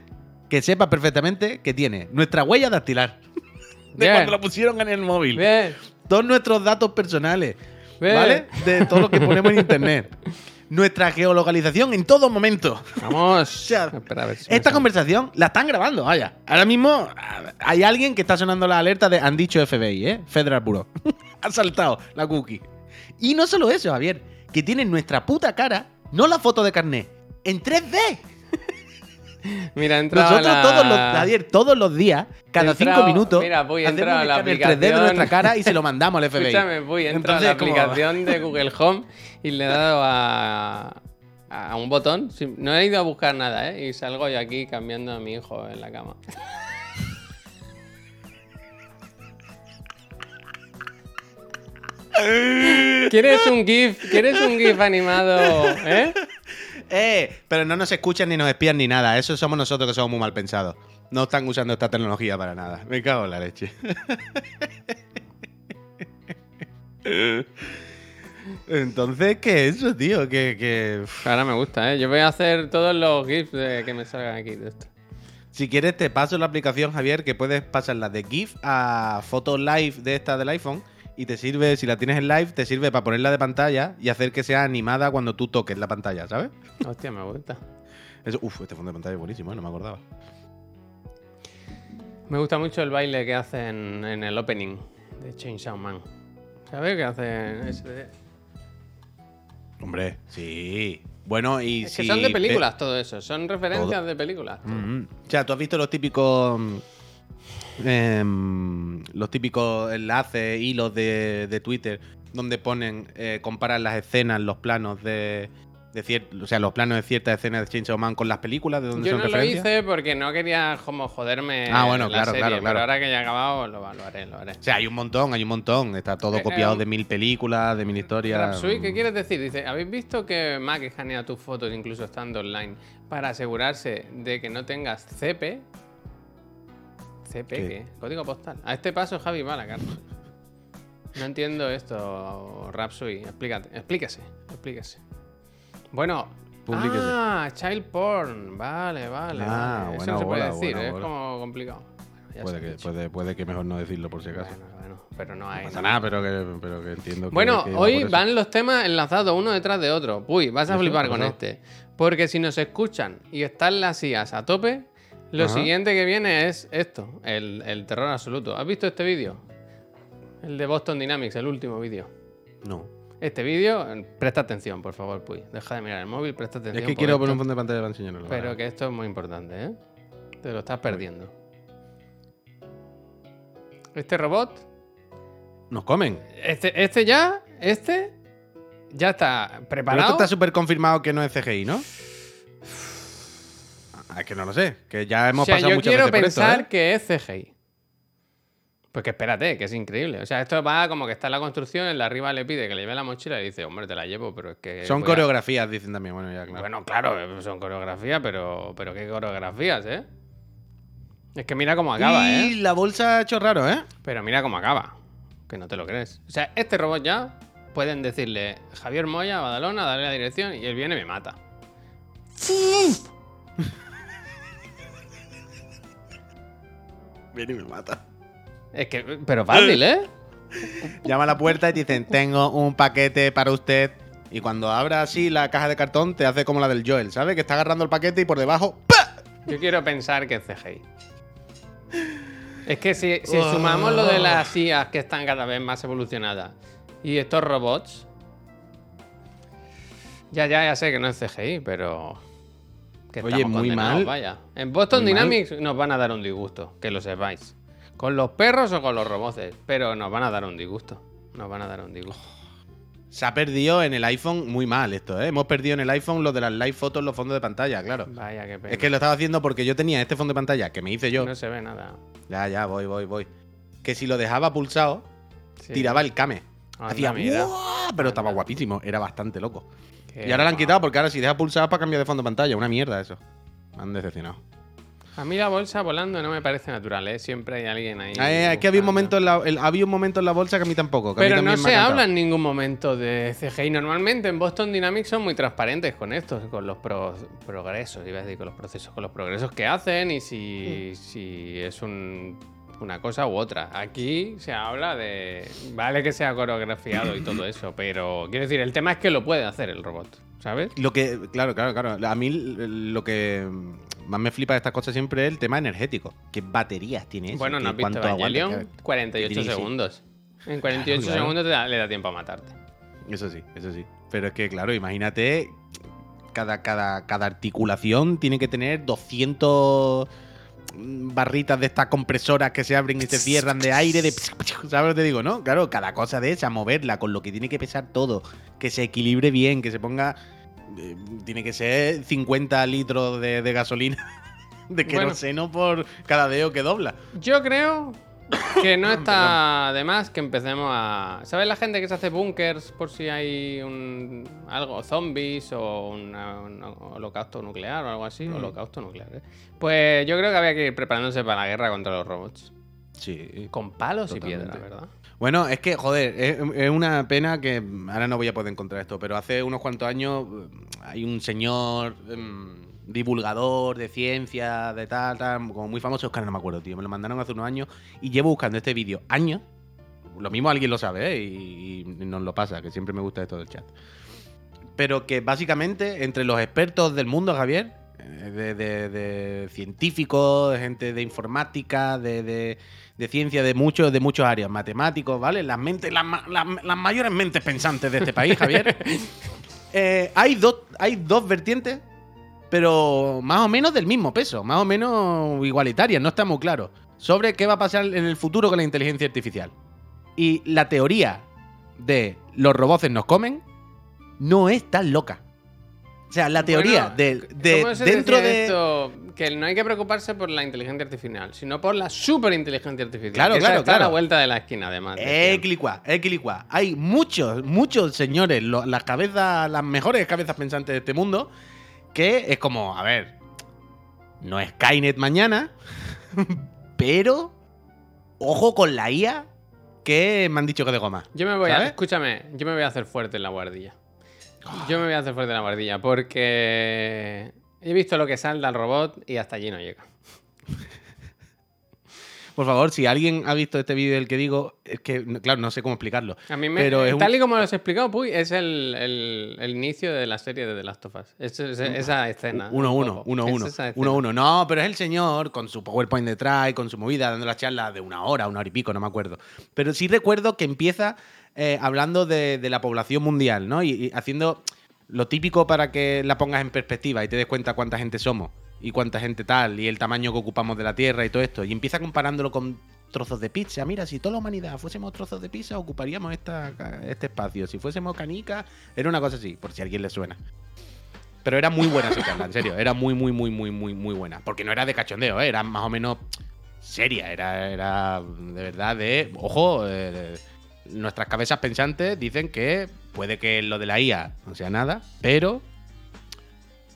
que sepa perfectamente que tiene nuestra huella dactilar de Bien. cuando la pusieron en el móvil, Bien, todos nuestros datos personales, bien. ¿vale? De todo lo que ponemos en internet. Nuestra geolocalización en todo momento. Vamos. sea, Espera, a ver si Esta conversación la están grabando, vaya. Ahora mismo ah, hay alguien que está sonando la alerta de han dicho FBI, ¿eh? Federal Bureau. ha saltado la cookie. Y no solo eso, Javier, que tienen nuestra puta cara, no la foto de carnet, en 3D. Mira, Nosotros a la... todos los, Javier, todos los días, cada entrado- cinco minutos, mira, voy, hacemos entrado a la escáner 3D de aplicación. nuestra cara y se lo mandamos al FBI. Escúchame, voy, he entrado a la aplicación de Google Home y le he dado a, a un botón. No he ido a buscar nada, ¿eh? Y salgo yo aquí cambiando a mi hijo en la cama. ¿Quieres un GIF? ¿Quieres un GIF animado? ¿Eh? Eh, pero no nos escuchan ni nos espían ni nada. Eso somos nosotros que somos muy mal pensados. No están usando esta tecnología para nada. Me cago en la leche. Entonces, ¿qué es eso, tío? Que, que... Ahora me gusta, ¿eh? Yo voy a hacer todos los GIFs de- que me salgan aquí de esto. Si quieres, te paso la aplicación, Javier, que puedes pasarla de GIF a foto live de esta del iPhone. Y te sirve, si la tienes en live, te sirve para ponerla de pantalla y hacer que sea animada cuando tú toques la pantalla, ¿sabes? Hostia, me gusta. Eso, uf, este fondo de pantalla es buenísimo, ¿eh? no me acordaba. Me gusta mucho el baile que hacen en el opening de Chainsaw Man. ¿Sabes? Que hacen ese de- Hombre, sí. Bueno, y Es si que son de películas todo eso, son referencias de películas. todo. Mm, O sea, tú has visto los típicos. Mm, em, los típicos enlaces, hilos de, de Twitter, donde ponen, eh, comparan las escenas, los planos de. de cier- o sea, los planos de ciertas escenas de Chainsaw Man con las películas, de donde Yo son no lo hice porque no quería como joderme Ah, bueno, la claro, serie, claro, pero claro. ahora que ya he acabado lo, lo haré, lo haré. O sea, hay un montón, hay un montón. Está todo Eh, copiado eh, de mil películas, de mil historias. Rapsui, ¿qué quieres decir? Dice, ¿habéis visto que Mac escanea tus fotos incluso estando online para asegurarse de que no tengas CP? ¿CP ¿Qué? qué? Código postal. A este paso Javi cárcel. No entiendo esto, Rapsui. Explícate, explíquese, explíquese. Bueno, Publíquese. ah, child porn. Vale, vale. Ah, vale. Eso no se puede decir, buena es como complicado. Bueno, Puede que, puede, puede que mejor no decirlo por si acaso. Bueno, bueno, pero no hay. No pasa nada, pero que, pero que entiendo que. Bueno, que hoy van los temas enlazados uno detrás de otro. Uy, vas a flipar ¿Qué con pasó? este. Porque si nos escuchan y están las IAS a tope, lo Ajá. siguiente que viene es esto, el, el terror absoluto. ¿Has visto este vídeo? El de Boston Dynamics, el último vídeo. No. Este vídeo, presta atención, por favor, Puy. Deja de mirar el móvil, presta atención. Es que quiero esto, poner un fondo de pantalla para enseñarlo. Pero que esto es muy importante, ¿eh? Te lo estás perdiendo. Este robot Nos comen. Este, este ya, este ya está Pero preparado. esto está súper confirmado que no es CGI, ¿no? Ah, Es que no lo sé. Que ya hemos o sea, pasado yo muchas quiero veces por esto, pensar ¿eh? que es CGI. Porque espérate, que es increíble. O sea, esto va como que está en la construcción, el de arriba le pide que le lleve la mochila y dice, hombre, te la llevo, pero es que. Son voy a- coreografías, dicen también. Bueno, ya, claro. Bueno, claro, son coreografías, pero, pero qué coreografías, ¿eh? Es que mira cómo acaba, y ¿eh? la bolsa ha hecho raro, ¿eh? Pero mira cómo acaba. Que no te lo crees. O sea, este robot ya pueden decirle Javier Moya, Badalona, darle la dirección y él viene y me mata. Viene y me mata. Es que, pero fácil, ¿eh? Llama a la puerta y te dicen, tengo un paquete para usted. Y cuando abra así la caja de cartón, te hace como la del Joel, ¿sabes? Que está agarrando el paquete y por debajo. ¡pa! Yo quiero pensar que es CGI. Es que si, si sumamos lo de las IAs que están cada vez más evolucionadas y estos robots. Ya, ya, ya sé que no es CGI, pero. Que Oye, muy mal. Vaya. En Boston Muy mal. Dynamics nos van a dar un disgusto, que lo sepáis. Con los perros o con los robots, pero nos van a dar un disgusto. Nos van a dar un disgusto. Se ha perdido en el iPhone muy mal esto, ¿eh? Hemos perdido en el iPhone lo de las live fotos, los fondos de pantalla, claro. Vaya, qué pena. Es que lo estaba haciendo porque yo tenía este fondo de pantalla que me hice yo. No se ve nada. Ya, ya, voy, voy, voy. Que si lo dejaba pulsado, Sí. tiraba el came. Hacía mira. Pero estaba guapísimo, era bastante loco. Y ahora lo han quitado porque ahora si deja pulsado es para cambiar de fondo de pantalla. Una mierda eso. Me han decepcionado. A mí la bolsa volando no me parece natural, ¿eh? Siempre hay alguien ahí. Ah, es que había un, momento en la, el- había un momento en la bolsa que a mí tampoco. que a mí Pero no se ha habla en ningún momento de CGI. Normalmente en Boston Dynamics son muy transparentes con esto, con los pro- progresos, iba a decir, con los procesos, con los progresos que hacen y si, si es un- una cosa u otra. Aquí se habla de. Vale que sea coreografiado y todo eso, pero quiero decir, el tema es que lo puede hacer el robot, ¿sabes? Lo que, claro, claro, claro. A mí lo que más me flipa de estas cosas siempre es el tema energético. ¿Qué baterías tiene eso? Bueno, ¿no ¿Qué- has visto? Evangelion? 48 tiene que ser- segundos. En 48 Claro, claro. segundos te da- le da tiempo a matarte. Eso sí, eso sí. Pero es que, claro, imagínate, cada, cada, cada articulación tiene que tener 200 barritas de estas compresoras que se abren y se cierran de aire, de... ¿Sabes lo que te digo, no? Claro, cada cosa de esa, moverla con lo que tiene que pesar todo, que se equilibre bien, que se ponga... eh, tiene que ser 50 litros de, de gasolina, de Bueno. queroseno por cada dedo que dobla. Yo creo que no está de más que empecemos a. ¿Sabes la gente que se hace búnkers por si hay un algo, zombies o una- un holocausto nuclear o algo así? Holocausto nuclear, ¿eh? Pues yo creo que había que ir preparándose para la guerra contra los robots. Sí. Con palos Totalmente. y piedra, ¿verdad? Bueno, es que, joder, es, una pena que ahora no voy a poder encontrar esto, pero hace unos cuantos años eh, hay un señor em, divulgador de ciencia, de tal, tal, como muy famoso, Oscar, no me acuerdo, tío, me lo mandaron hace unos años y llevo buscando este vídeo años. Lo mismo alguien lo sabe, ¿eh? Y, y nos lo pasa, que siempre me gusta esto del chat. Pero que básicamente entre los expertos del mundo, Javier, de, de- de científicos, de gente de informática, de, ciencia de muchos, de muchos áreas, matemáticos, ¿vale? Las mentes, las- las mayores mentes pensantes de este país, Javier. Eh, hay dos, hay dos vertientes, pero más o menos del mismo peso, más o menos igualitarias, no está muy claro. Sobre qué va a pasar en el futuro con la inteligencia artificial. Y la teoría de los robots nos comen no es tan loca. O sea, la teoría Bueno, de, de- ¿cómo se dentro de. esto? que no hay que preocuparse por la inteligencia artificial, sino por la superinteligencia artificial. Claro, que esa claro, está a la claro. vuelta de la esquina, además. decían. Equilicua, equilicua. Hay muchos, muchos señores, lo- las cabezas, las mejores cabezas pensantes de este mundo, que es como, a ver, no es Skynet mañana, pero ojo con la IA que me han dicho que de goma. Yo me voy a, escúchame, yo me voy a hacer fuerte en la guardilla. Yo me voy a hacer fuerte la guardilla porque he visto lo que salda al robot y hasta allí no llega. Por favor, si alguien ha visto este vídeo del que digo, es que, claro, no sé cómo explicarlo. A mí me, Pero es tal y como lo has explicado, Puy, es el, el- el inicio de la serie de The Last of Us. Es, es- esa escena. Uno, un uno, poco. uno, Es uno, uno, uno. No, pero es el señor con su PowerPoint detrás y con su movida, dando la charla de una hora, una hora y pico, no me acuerdo. Pero sí recuerdo que empieza eh, hablando de, la población mundial, ¿no? Y, y haciendo lo típico para que la pongas en perspectiva y te des cuenta cuánta gente somos y cuánta gente tal y el tamaño que ocupamos de la Tierra y todo esto. Y empieza comparándolo con trozos de pizza. Mira, si toda la humanidad fuésemos trozos de pizza, ocuparíamos esta, este espacio. Si fuésemos canica, era una cosa así, por si a alguien le suena. Pero era muy buena esa charla, en serio. Era muy, muy, muy, muy, muy, muy buena. Porque no era de cachondeo, ¿eh? era más o menos seria. Era, era de verdad de. Ojo, eh, nuestras cabezas pensantes dicen que puede que lo de la IA no sea nada, pero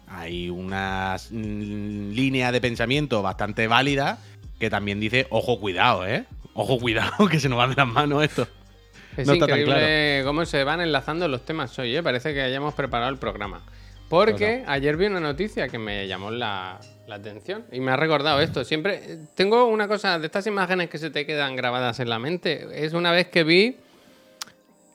hay una mm, línea de pensamiento bastante válida que también dice: ojo, cuidado, ¿eh? Ojo, cuidado, que se nos van de las manos esto. Es No está tan increíble cómo se van enlazando los temas hoy, ¿eh? Parece que hayamos preparado el programa. Porque ayer vi una noticia que me llamó la, la atención y me ha recordado esto. Siempre tengo una cosa de estas imágenes que se te quedan grabadas en la mente. Es una vez que vi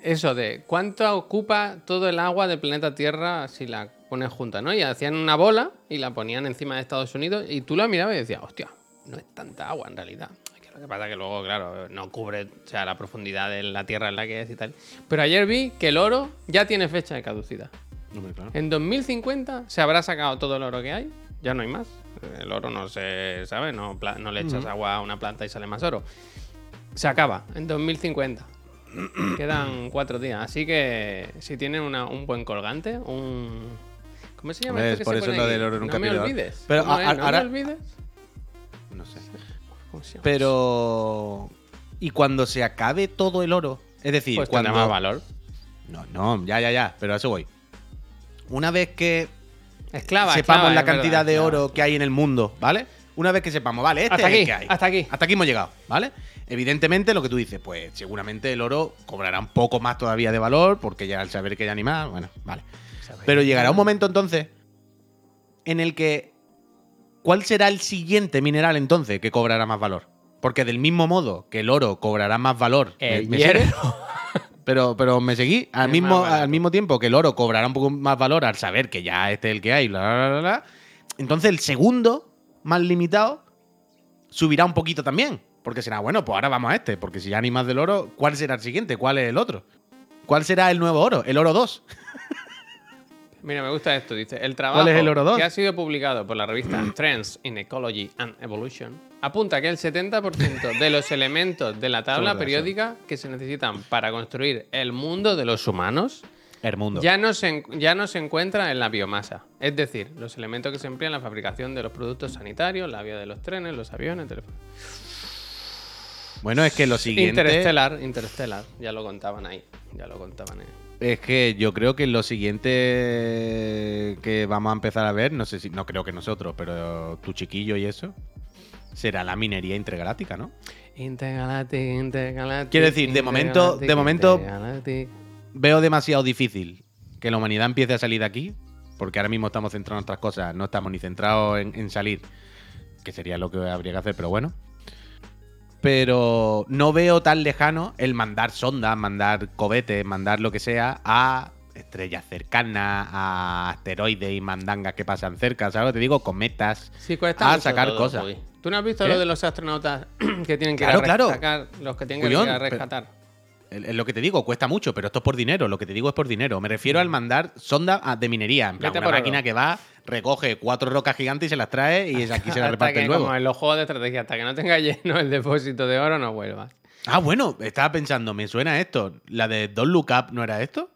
eso de cuánto ocupa todo el agua del planeta Tierra si la pones junta, ¿no? Y hacían una bola y la ponían encima de Estados Unidos y tú la mirabas y decías, hostia, no es tanta agua en realidad. Lo que pasa es que luego, claro, no cubre o sea, la profundidad de la Tierra en la que es y tal. Pero ayer vi que el oro ya tiene fecha de caducidad. Hombre, claro. En 2050 se habrá sacado todo el oro que hay, ya no hay más. El oro no se sabe, no, no le echas agua a una planta y sale más oro. Se acaba en 2050. Quedan cuatro días. Así que si tienen una- un buen colgante, un. ¿Cómo se llama? Esto que por se eso pone lo ahí? del oro nunca No me olvides. Pero ¿Cómo a- a- no ahora- me olvides. No sé. ¿Cómo se llama? Pero. ¿Y cuando se acabe todo el oro? Es decir, Pues cuando. más valor. No, no, ya, ya, ya, pero a eso voy. Una vez que Esclava, sepamos esclava, la cantidad verdad, de esclava. oro que hay en el mundo, ¿vale? Una vez que sepamos, vale, este Hasta es el aquí, que hay. hasta aquí. Hasta aquí hemos llegado, ¿vale? Evidentemente, lo que tú dices, pues seguramente el oro cobrará un poco más todavía de valor, porque ya al saber que hay animal, bueno, vale. Pero llegará un momento entonces en el que. ¿Cuál será el siguiente mineral entonces que cobrará más valor? Porque del mismo modo que el oro cobrará más valor. ¿me- El hierro. Pero, pero me seguí. Al Es mismo, al mismo tiempo que el oro cobrará un poco más valor al saber que ya este es el que hay, bla, bla, bla, bla. Entonces el segundo, más limitado, subirá un poquito también. Porque será, bueno, pues ahora vamos a este. Porque si ya ni más del oro, ¿cuál será el siguiente? ¿Cuál es el otro? ¿Cuál será el nuevo oro? El oro 2. Mira, me gusta esto. Dice, el trabajo ¿Cuál es el oro dos? que ha sido publicado por la revista Trends in Ecology and Evolution apunta que el 70% de los elementos de la tabla periódica que se necesitan para construir el mundo de los humanos El mundo. ya no, se, ya no se encuentra en la biomasa. Es decir, los elementos que se emplean en la fabricación de los productos sanitarios, la vía de los trenes, los aviones, teléfonos. Bueno, es que lo siguiente. Interestelar, Interestelar. Ya lo contaban ahí. Ya lo contaban ahí. Es que yo creo que lo siguiente que vamos a empezar a ver, no sé si, no creo que nosotros, pero tu chiquillo y eso, será la minería intergaláctica, ¿no? Intergalactic, Intergalactic. Quiero decir, de momento- de momento-. Veo demasiado difícil que la humanidad empiece a salir de aquí, porque ahora mismo estamos centrados en otras cosas, no estamos ni centrados en, en salir, que sería lo que habría que hacer, pero bueno. Pero no veo tan lejano el mandar sondas, mandar cohetes, mandar lo que sea a estrellas cercanas, a asteroides y mandangas que pasan cerca, ¿sabes? Te digo, cometas. Sí, a sacar todo, cosas. Puy. ¿Tú no has visto ¿Qué? lo de los astronautas que tienen que Claro, ir a claro. rescatar, los que tienen que ir a rescatar? Es lo que te digo, cuesta mucho, pero esto es por dinero. Lo que te digo es por dinero. Me refiero al mandar sonda a- de minería. En plan, una máquina que va, recoge cuatro rocas gigantes y se las trae y aquí se las que, luego. como en los juegos de estrategia, hasta que no tenga lleno el depósito de oro, no vuelvas. Ah, bueno, estaba pensando, me suena esto. ¿La de Don't Look Up no era esto?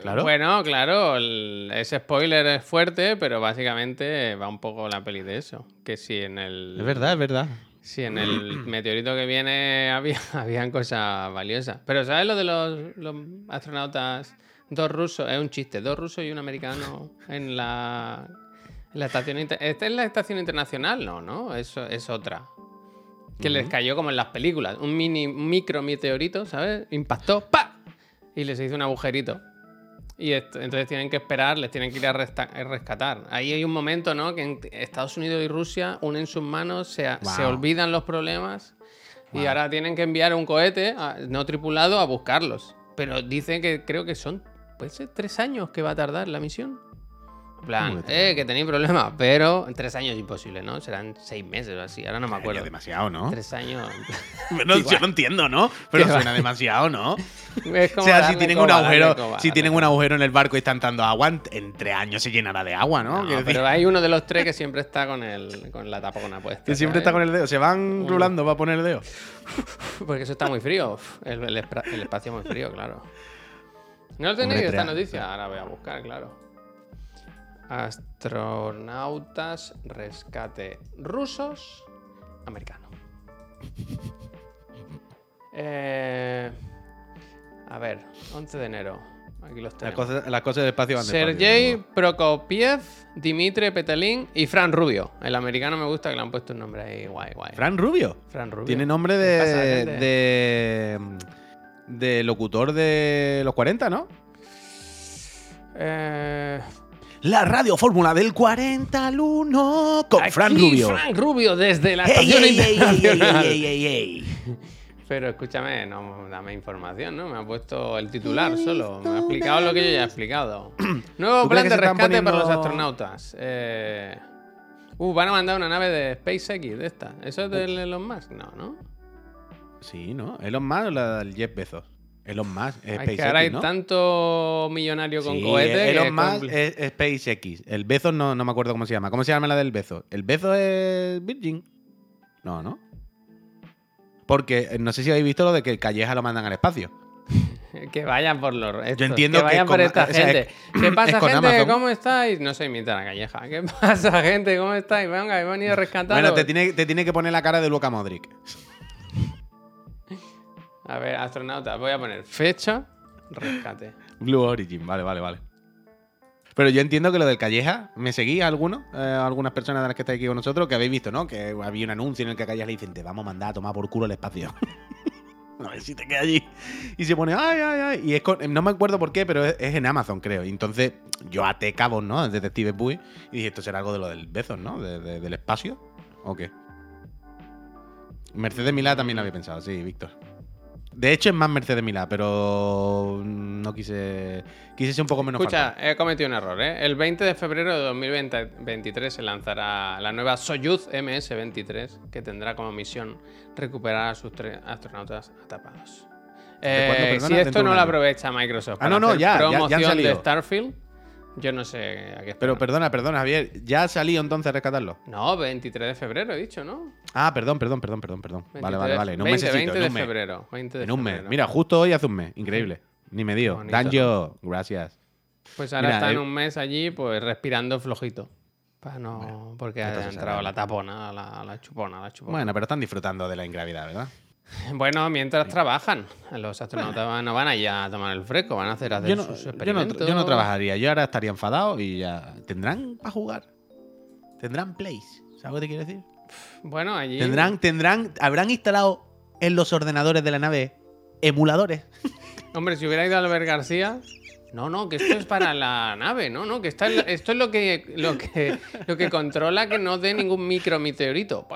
Claro. Bueno, claro, el- ese spoiler es fuerte, pero básicamente va un poco la peli de eso. Que si en el. Es verdad, es verdad. Si en el meteorito que viene había, habían cosas valiosas. Pero ¿sabes lo de los, los astronautas? Dos rusos, es un chiste, dos rusos y un americano en la, en la estación ¿Esta es la estación internacional? No, no, eso es otra. Que les cayó como en las películas. Un mini un micro meteorito, ¿sabes? Impactó, ¡pa! Y les hizo un agujerito. Y esto- entonces tienen que esperar, les tienen que ir a, a rescatar. Ahí hay un momento, ¿no? Que en Estados Unidos y Rusia unen sus manos, se, a- se Wow. olvidan los problemas y ahora tienen que enviar un cohete a- no tripulado a buscarlos. Pero dicen que creo que son, puede ser tres años que va a tardar la misión. En plan, ¿Cómo que eh, que tenéis problemas, pero en tres años es imposible, ¿no? Serán seis meses o así, ahora no me acuerdo. Demasiado, ¿no? Tres años. Bueno, yo no entiendo, ¿no? Pero va. suena demasiado, ¿no? Es O sea, si tienen coba, un agujero, coba, si tienen un agujero en el barco y están dando agua, en- tres años se llenará de agua, ¿no? Pero hay uno de los tres que siempre está con, el, con la tapona puesta. que siempre está con el dedo. Se van Uno. rulando para poner el dedo. Porque eso está muy frío. El, el el espacio muy frío, claro. ¿No lo tenéis esta noticia? Ahora voy a buscar, claro. Astronautas rescate rusos americano. Eh, a ver, 11 de enero. Aquí los Las tenemos. cosas, las cosas del espacio van despacio, Sergei digo. Prokopiev, Dimitri Petelin y Fran Rubio. El americano me gusta que le han puesto un nombre ahí guay, guay. Fran Rubio. Fran Rubio. Tiene nombre ¿Qué pasa, de, de. de locutor de los 40, ¿no? Eh, La radio fórmula del 40 al 1 con aquí Fran Rubio. Fran Rubio desde la ¡Ey, estación ey, ey, ey, internacional. ey, ey, ey, ey! Pero escúchame, no dame información, ¿no? Me ha puesto el titular solo. Me ha explicado lo que yo ya he explicado. Nuevo ¿Tú crees plan de rescate para los astronautas. Eh... Uh, van a mandar una nave de SpaceX de esta. ¿Eso es de Elon Musk? No, ¿no? Sí, ¿no? Elon Musk o la del Jeff Bezos. Elon Musk, es SpaceX, que ahora hay ¿no? tanto millonario con Sí, cohete. que Elon Musk es, es SpaceX. El Bezos no, no me acuerdo cómo se llama. ¿Cómo se llama la del Bezos? ¿El Bezos es Virgin? No, ¿no? Porque eh, no sé si habéis visto lo de que el Calleja lo mandan al espacio. Que vayan por los. estos, entiendo que que vayan por esta o sea, gente. es- ¿Qué pasa, gente? ¿Cómo estáis? No se imita la calleja. ¿Qué pasa, gente? ¿Cómo estáis? Venga, he venido a rescataros. Bueno, te tiene, te tiene que poner la cara de Luca Modric. A ver, astronauta, voy a poner fecha, rescate. Blue Origin, vale, vale, vale. Pero yo entiendo que lo del Calleja, ¿me seguís alguno? Eh, algunas personas de las que estáis aquí con nosotros, que habéis visto, ¿no? Que había un anuncio en el que a Calleja le dicen, te vamos a mandar a tomar por culo el espacio. a ver si te queda allí. Y se pone, ay, ay, ay. Y es con- no me acuerdo por qué, pero es, en Amazon, creo. Y entonces yo até cabos, ¿no? El detective Puy. Y dije, esto será algo de lo del Bezos, ¿no? De- de- del espacio. ¿O qué? Mercedes Milá también lo había pensado, sí, Víctor. De hecho, es más Mercedes Milá, pero no quise. Quise ser un poco menos Escucha, he cometido un error, ¿eh? El 20 de febrero de 2023 se lanzará la nueva Soyuz MS-23, que tendrá como misión recuperar a sus tres astronautas atrapados. Eh, si esto no lo aprovecha Microsoft Ah, no, no, hacer ya, ya- ya han promoción de. Starfield, yo no sé a qué Pero esperar. perdona, perdona, Javier. ¿Ya ha salido entonces a rescatarlo? No, 23 de febrero he dicho, ¿no? Ah, perdón, perdón, perdón, perdón, perdón. Vale, 23 vale, vale. En un 20, mesecito, 20 en de un mes. febrero. 20 de En un mes. febrero. Mira, justo hoy hace un mes. Increíble. Ni me dio. Bonito, Danjo, gracias. Pues ahora Mira, está en eh, un mes allí, pues respirando flojito. Para no. porque ha entrado la tapona, la, la chupona, la chupona. Bueno, pero están disfrutando de la ingravidad, ¿verdad? Bueno, mientras trabajan. Los astronautas no van allá a tomar el fresco, van a hacer, hacer Yo no, sus yo, no, experimentos. yo no trabajaría. Yo ahora estaría enfadado y ya. ¿Tendrán para jugar? ¿Tendrán plays? ¿Sabes lo que te quiero decir? Bueno, allí. ¿Tendrán, tendrán, habrán instalado en los ordenadores de la nave emuladores? Hombre, si hubiera ido Albert García. No, no, que esto es para la nave, no, no, que está esto es lo que, lo que lo que controla que no dé ningún micrometeorito.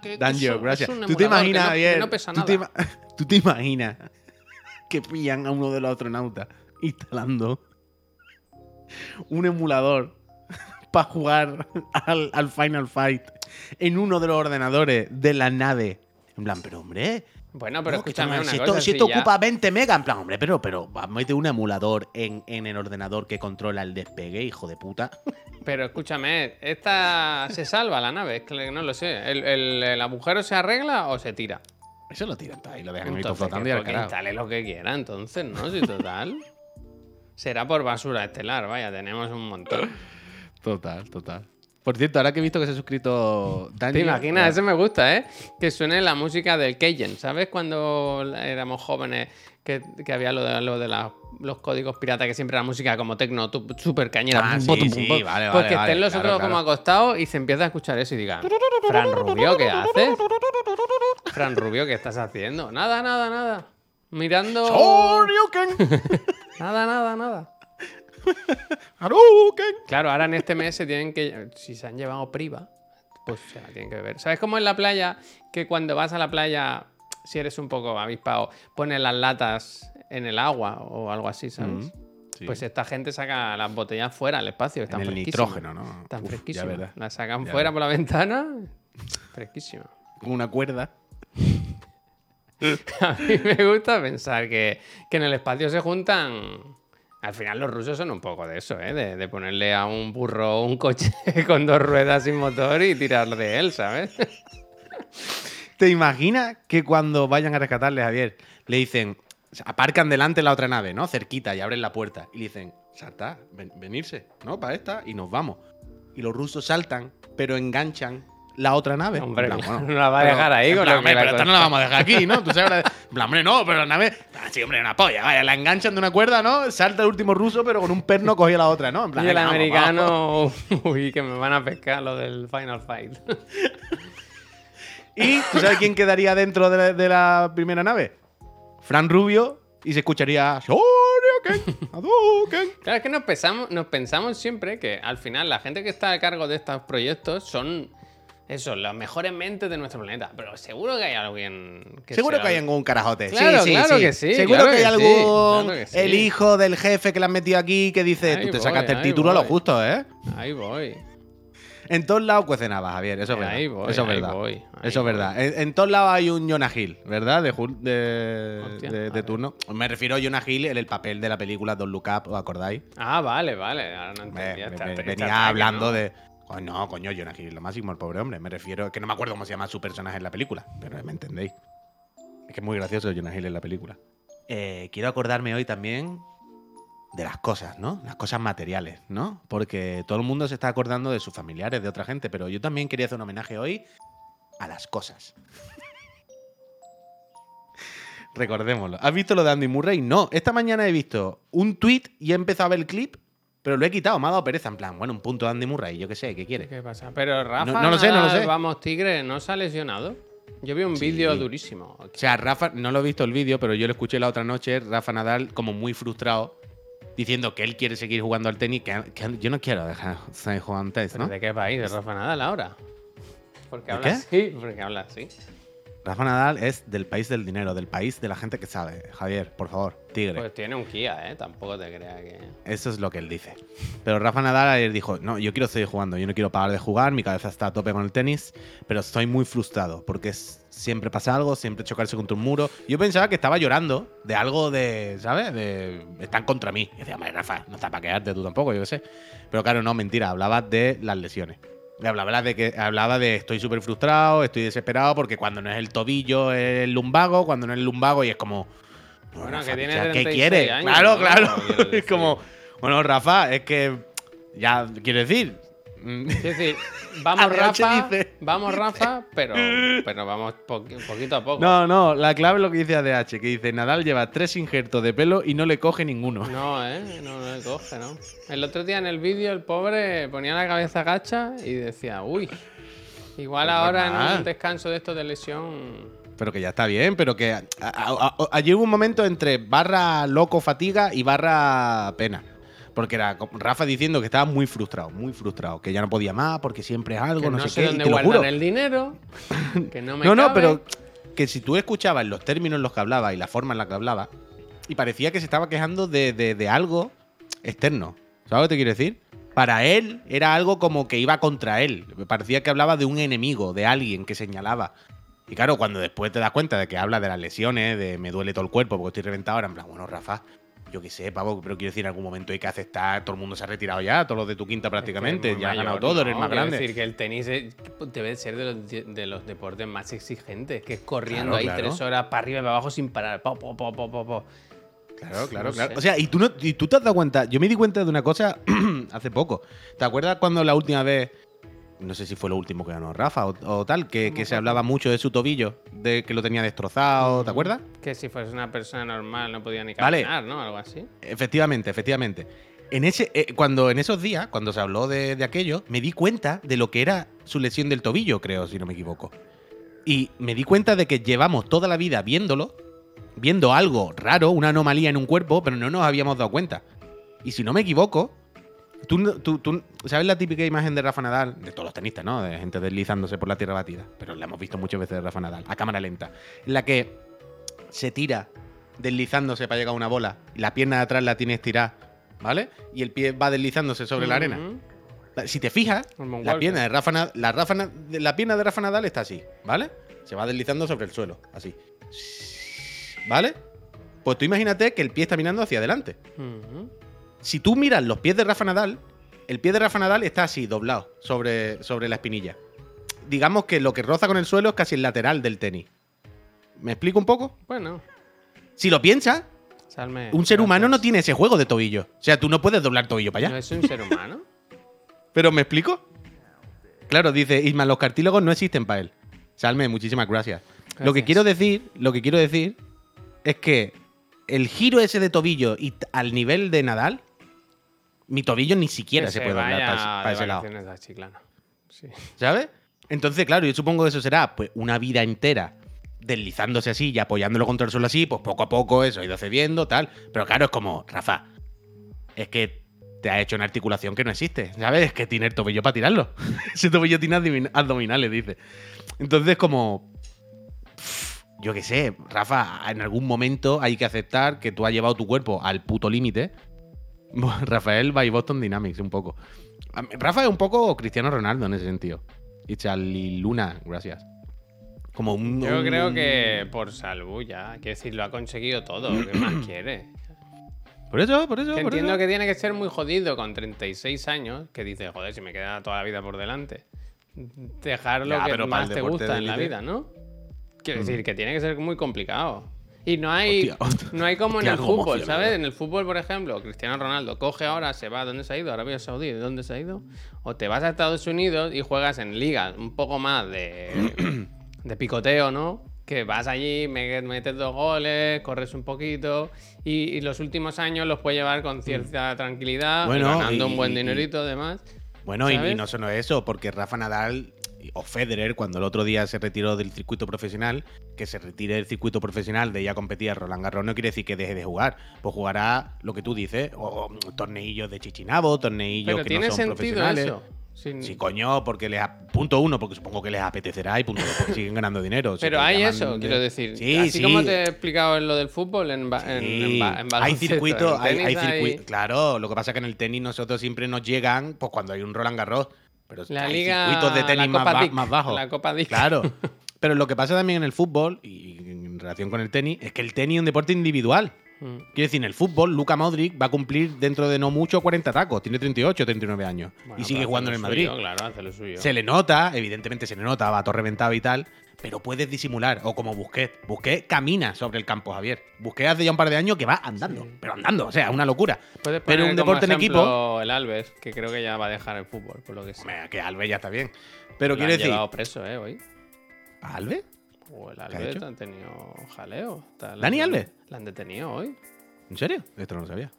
Que Danjo, gracias. es un ¿Tú te que imaginas, no- que no pesa ¿tú, te nada. ima- tú te imaginas que pillan a uno de los astronautas instalando un emulador para jugar al, al Final Fight en uno de los ordenadores de la nave? En plan, pero hombre, Bueno, pero No, escúchame una si cosa. esto, si si esto ya- ocupa 20 megas, en plan, hombre, pero, pero mete un emulador en, en el ordenador que controla el despegue, hijo de puta. Pero escúchame, ¿esta se salva la nave? Es que no lo sé. ¿El, el- el agujero se arregla o se tira? Eso lo tiran ahí, lo dejan Entonces, flotando y al carajo. instale lo que quiera, entonces, ¿no? Si total. Será por basura estelar, vaya, tenemos un montón. Total, total. Por cierto, ahora que he visto que se ha suscrito Daniel. ¿Te imaginas? Eso me gusta, ¿eh? Que suene la música del Cajun. ¿Sabes cuando éramos jóvenes que, que había lo de, lo de la- los códigos piratas que siempre era música como tecno, súper cañera? Ah, sí, sí, pum. vale, Pues vale, que vale, estén los claro, otros claro. como acostados y se empieza a escuchar eso y digan, Fran Rubio, ¿qué haces? Fran Rubio, ¿qué estás haciendo? Nada, nada, nada. Mirando... Nada, nada, nada. Claro, ahora en este mes se tienen que. Si se han llevado priva, pues se la tienen que beber. ¿Sabes cómo en la playa? Que cuando vas a la playa, si eres un poco avispado, pones las latas en el agua o algo así, ¿sabes? Sí. Pues esta gente saca las botellas fuera al espacio. Están en el fresquísimas. nitrógeno, ¿no? Están Uf, fresquísimas. Las sacan Ya fuera verdad. por la ventana. Fresquísimas. Con una cuerda. A mí me gusta pensar que, que en el espacio se juntan. Al final los rusos son un poco de eso, ¿eh? De, ponerle a un burro un coche con dos ruedas sin motor y tirar de él, ¿sabes? ¿Te imaginas que cuando vayan a rescatarle a Javier, le dicen, aparcan delante la otra nave, ¿no? Cerquita y abren la puerta y le dicen, salta, ven- venirse, ¿no? Para esta y nos vamos. Y los rusos saltan, pero enganchan la otra nave. Hombre, plan, no la va a dejar ahí con plan, hombre, la pero esta no la vamos a dejar aquí, ¿no? Tú sabes, plan, hombre, no, pero la nave, ah, sí, hombre, una polla, vaya, la enganchan de una cuerda, ¿no? Salta el último ruso, pero con un perno cogía la otra, ¿no? En plan, Y el vamos. americano, uy, que me van a pescar lo del Final Fight. ¿Y tú sabes quién quedaría dentro de la, de la primera nave? Fran Rubio y se escucharía. Claro, es que nos pensamos, nos pensamos siempre que al final la gente que está a cargo de estos proyectos son eso, las mejores mentes de nuestro planeta. Pero seguro que hay alguien que Seguro se que hay algún carajote. Claro, sí, sí, claro sí. que sí, Seguro claro que hay que algún. claro que sí. El hijo del jefe que le han metido aquí que dice: Ahí Tú te voy, sacaste el título a lo justo, ¿eh? Ahí voy. En todos lados habas, Javier. Eso es verdad. Ahí voy, eso es ahí verdad. voy, ahí eso es verdad. En, en todos lados hay un Jonah Hill, ¿verdad? De, de, Hostia, de- de turno. Me refiero a Jonah Hill en el papel de la película Don't Look Up, ¿os acordáis? Ah, vale, vale. Ahora no entendía. me- me- venía hablando ¿no? de. Oh, no, coño, Jonah Hill, lo máximo, el pobre hombre. Me refiero. Que no me acuerdo cómo se llama su personaje en la película, pero me entendéis. Es que es muy gracioso Jonah Hill en la película. Eh, quiero acordarme hoy también de las cosas, ¿no? Las cosas materiales, ¿no? Porque todo el mundo se está acordando de sus familiares, de otra gente, pero yo también quería hacer un homenaje hoy a las cosas. Recordémoslo. ¿Has visto lo de Andy Murray? No. Esta mañana he visto un tweet y he empezado a ver el clip, pero lo he quitado. Me ha dado pereza. En plan, bueno, un punto de Andy Murray, yo qué sé, ¿qué quiere? ¿Qué pasa? Pero Rafa, No- no lo sé, no lo sé. Vamos, Tigre, ¿no se ha lesionado? Yo vi un Sí. vídeo durísimo. O sea, Rafa, no lo he visto el vídeo, pero yo lo escuché la otra noche, Rafa Nadal como muy frustrado, diciendo que él quiere seguir jugando al tenis, que, que yo no quiero dejar de tenis, ¿Pero ¿no? ¿De qué país? ¿De Rafa Nadal ahora? ¿Por qué ¿De habla qué? así? ¿Por qué habla así? Rafa Nadal es del país del dinero, del país de la gente que sabe. Javier, por favor, tigre. Pues tiene un Kia, ¿eh? Tampoco te creas que... Eso es lo que él dice. Pero Rafa Nadal ayer dijo, no, yo quiero seguir jugando, yo no quiero parar de jugar, mi cabeza está a tope con el tenis, pero estoy muy frustrado porque es- siempre pasa algo, siempre chocarse contra un muro. Yo pensaba que estaba llorando de algo de, ¿sabes? De, están contra mí. Y decía, Rafa, no está para quedarte tú tampoco, yo qué sé. Pero claro, no, mentira, hablaba de las lesiones. Hablaba de que hablaba de estoy súper frustrado, estoy desesperado porque cuando no es el tobillo es el lumbago, cuando no es el lumbago y es como Bueno, Rafa, que tiene ¿qué 36 quiere? años, claro, ¿no? claro. Es como, bueno, Rafa, es que ya quiero decir. Mm, Es decir, vamos Rafa, dice- vamos Rafa, pero, pero vamos poqui- poquito a poco. No, no, la clave es lo que dice ADH, que dice Nadal lleva tres injertos de pelo y no le coge ninguno. No, ¿eh? No, no le coge, ¿no? El otro día en el vídeo el pobre ponía la cabeza gacha y decía, uy, igual Pues ahora en un descanso de esto de lesión... Pero que ya está bien, pero que a- a- a- allí hubo un momento entre barra loco fatiga y barra pena. Porque era Rafa diciendo que estaba muy frustrado, muy frustrado, que ya no podía más porque siempre es algo, Que no, sé, sé qué. y dónde te lo guardar juro. el dinero, que no me No, no, pero que si tú escuchabas los términos en los que hablaba y la forma en la que hablaba, y parecía que se estaba quejando de, de- de algo externo. ¿Sabes lo que te quiero decir? Para él era algo como que iba contra él. Me parecía que hablaba de un enemigo, de alguien que señalaba. Y claro, cuando después te das cuenta de que habla de las lesiones, de me duele todo el cuerpo porque estoy reventado, ahora en plan, bueno, Rafa, yo qué sé, pavo, pero quiero decir, en algún momento hay que aceptar, todo el mundo se ha retirado ya, todos los de tu quinta prácticamente, Es que ya mayor, ganado todo, eres no, más quiero grande. decir que el tenis es- debe ser de los, de los deportes más exigentes, que es corriendo Claro, ahí claro. tres horas para arriba y para abajo sin parar. Po, po, po, po, po, po. Claro, claro, No claro. sé. O sea, y tú, no, y tú te has dado cuenta, yo me di cuenta de una cosa hace poco. ¿Te acuerdas cuando la última vez, no sé si fue lo último que ganó Rafa o, o tal, que, que se hablaba mucho de su tobillo, de que lo tenía destrozado, ¿te acuerdas? Que si fuese una persona normal no podía ni Vale. caminar, ¿no? Algo así. Efectivamente, efectivamente. En ese, eh, cuando en esos días, cuando se habló de, de aquello, me di cuenta de lo que era su lesión del tobillo, creo, si no me equivoco. Y me di cuenta de que llevamos toda la vida viéndolo, viendo algo raro, una anomalía en un cuerpo, pero no nos habíamos dado cuenta. Y si no me equivoco, tú, no- tú- tú- ¿sabes la típica imagen de Rafa Nadal? De todos los tenistas, ¿no? De gente deslizándose por la tierra batida. Pero la hemos visto muchas veces de Rafa Nadal, a cámara lenta. En la que se tira deslizándose para llegar a una bola y la pierna de atrás la tiene estirada, ¿vale? Y el pie va deslizándose sobre la arena. Si te fijas, la pierna, de Rafa, Na- la, Rafa pierna de Rafa Nadal está así, ¿vale? Se va deslizando sobre el suelo, así. ¿Vale? Pues tú imagínate que el pie está mirando hacia adelante. Si tú miras los pies de Rafa Nadal, el pie de Rafa Nadal está así, doblado, sobre, sobre la espinilla. Digamos que lo que roza con el suelo es casi el lateral del tenis. ¿Me explico un poco? Bueno, Si lo piensas, Salme. un ser humano no gracias. tiene ese juego de tobillo. O sea, tú no puedes doblar tobillo para allá. ¿No es un ser humano? ¿Pero me explico? Claro, dice Isma, los cartílagos no existen para él. Salme, muchísimas gracias. Lo que Gracias. quiero decir, lo que quiero decir es que el giro ese de tobillo y al nivel de Nadal, mi tobillo ni siquiera Que se puede doblar para ese, para de ese lado. Sí. ¿Sabes? Entonces, claro, yo supongo que eso será pues una vida entera deslizándose así y apoyándolo contra el suelo así, pues poco a poco eso ha ido cediendo, tal. Pero claro, es como, Rafa, es que te ha hecho una articulación que no existe, ¿sabes? Es que tiene el tobillo para tirarlo. Ese tobillo tiene abdomin- abdominales, dice. Entonces, como, yo qué sé, Rafa, en algún momento hay que aceptar que tú has llevado tu cuerpo al puto límite. Rafael by Boston Dynamics, un poco. Rafa es un poco Cristiano Ronaldo en ese sentido. Y Luna, gracias. Como un. Yo un- creo que por salud ya. Quiero decir, lo ha conseguido todo. ¿Qué más quiere? Por eso, por eso. Que por entiendo eso. que tiene que ser muy jodido con 36 años. Que dice, joder, si me queda toda la vida por delante. Dejar lo Ya, que más te gusta en la vida, ¿no? Quiero decir que tiene que ser muy complicado. Y no hay, Hostia, hostia. no hay como en el fútbol, ¿sabes? ¿verdad? En el fútbol, por ejemplo, Cristiano Ronaldo coge ahora, se va, ¿dónde se ha ido? Arabia Saudí, ¿de dónde se ha ido? O te vas a Estados Unidos y juegas en ligas un poco más de, de picoteo, ¿no? Que vas allí, me- metes dos goles, corres un poquito y, y los últimos años los puedes llevar con cierta tranquilidad, Mm. Bueno, ganando y- un buen y- dinerito además. Bueno, y, no solo eso, porque Rafa Nadal o Federer, cuando el otro día se retiró del circuito profesional, que se retire del circuito profesional de ya competir a Roland Garros, no quiere decir que deje de jugar. Pues jugará lo que tú dices, o, o torneillos de chichinabo, torneillos Pero que tiene no son sentido profesionales. eso. Sin- Sí, coño, porque les punto uno, porque supongo que les apetecerá y punto dos, porque siguen ganando dinero. Pero hay eso, de- quiero decir. Sí, Así sí. como te he explicado en lo del fútbol, en, ba- en, Sí, en ba- en hay circuitos, hay, hay circuitos. Claro, lo que pasa es que en el tenis nosotros siempre nos llegan pues cuando hay un Roland Garros. Pero La hay liga, circuitos de tenis más, ba- más bajos. La Copa Dick. Claro. Pero lo que pasa también en el fútbol, y en relación con el tenis, es que el tenis es un deporte individual. Mm. Quiero decir, en el fútbol, Luka Modric va a cumplir dentro de no mucho 40 tacos. Tiene 38 o 39 años. Bueno, y sigue jugando en el Madrid. suyo, claro, hace lo suyo. Se le nota, evidentemente se le nota, va todo reventado y tal, pero puedes disimular. O como Busquets. Busquets camina sobre el campo, Javier. Busquets hace ya un par de años que va andando, Sí. pero andando, o sea, una locura. Puedes pero un como deporte en ejemplo equipo. El Alves, que creo que ya va a dejar el fútbol, por lo que sé. Hombre, Que Alves ya está bien. Pero Lo quiero han decir. llevado preso, ¿eh? Hoy. ¿Alves? O el Alves han tenido jaleo. La- ¿Dani Alves? La han detenido hoy. ¿En serio? Esto no lo sabía.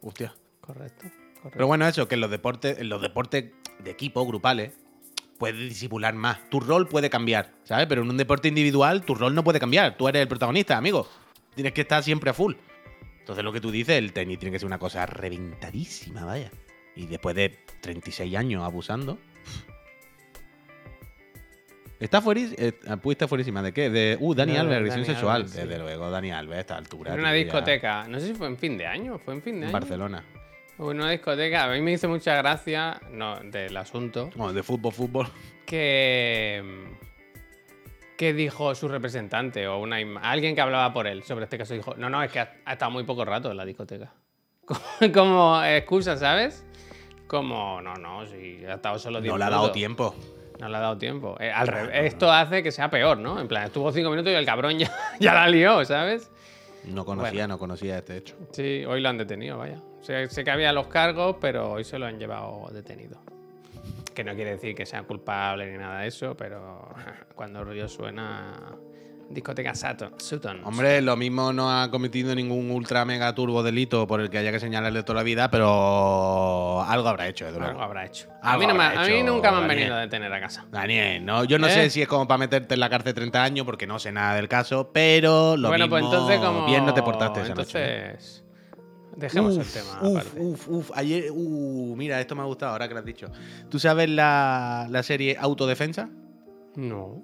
Hostia. Correcto. correcto. Pero bueno, eso, que en los deportes, en los deportes de equipo, grupales, puedes disimular más. Tu rol puede cambiar, ¿sabes? Pero en un deporte individual, tu rol no puede cambiar. Tú eres el protagonista, amigo. Tienes que estar siempre a full. Entonces, lo que tú dices, el tenis tiene que ser una cosa reventadísima, vaya. Y después de 36 años abusando. Está fuerísima. Eh, está fuerísima. ¿De qué? De. Uh, Dani Alves, agresión Dani sexual. Alves, sí. Desde luego, Dani Alves a esta altura. En una ya- discoteca. No sé si fue en fin de año. Fue en fin de En año. Barcelona. Una discoteca, a mí me hizo mucha gracia, no, del asunto, Bueno, de fútbol, fútbol. que, que dijo su representante o una, alguien que hablaba por él sobre este caso. Dijo, no, no, es que ha, ha estado muy poco rato en la discoteca. Como, como excusa, ¿sabes? Como, no, no, si ha estado solo 10 No le ha dado minutos. tiempo. No le ha dado tiempo. Eh, al esto hace que sea peor, ¿no? En plan, estuvo 5 minutos y el cabrón ya, ya la lió, ¿sabes? No conocía, no conocía este hecho. Sí, hoy lo han detenido, vaya. Sé, sé que había los cargos, pero hoy se lo han llevado detenido. Que no quiere decir que sea culpable ni nada de eso, pero cuando el rollo suena. Discoteca Saturn. Sutton. Hombre, lo mismo no ha cometido ningún ultra mega turbo delito por el que haya que señalarle toda la vida, pero algo habrá hecho, luego. algo habrá hecho. A mí, no me- habrá a mí hecho, nunca me han Daniel. venido a detener a casa. Daniel, no, yo no ¿Eh? sé si es como para meterte en la cárcel 30 años, porque no sé nada del caso, pero lo bueno, mismo pues entonces, como. bien no te portaste esa noche. ¿eh? Entonces. Dejemos Uf, el tema. Uf, aparte. uf, uf. Ayer, uh, mira, esto me ha gustado ahora que lo has dicho. ¿Tú sabes la, la serie Autodefensa? No.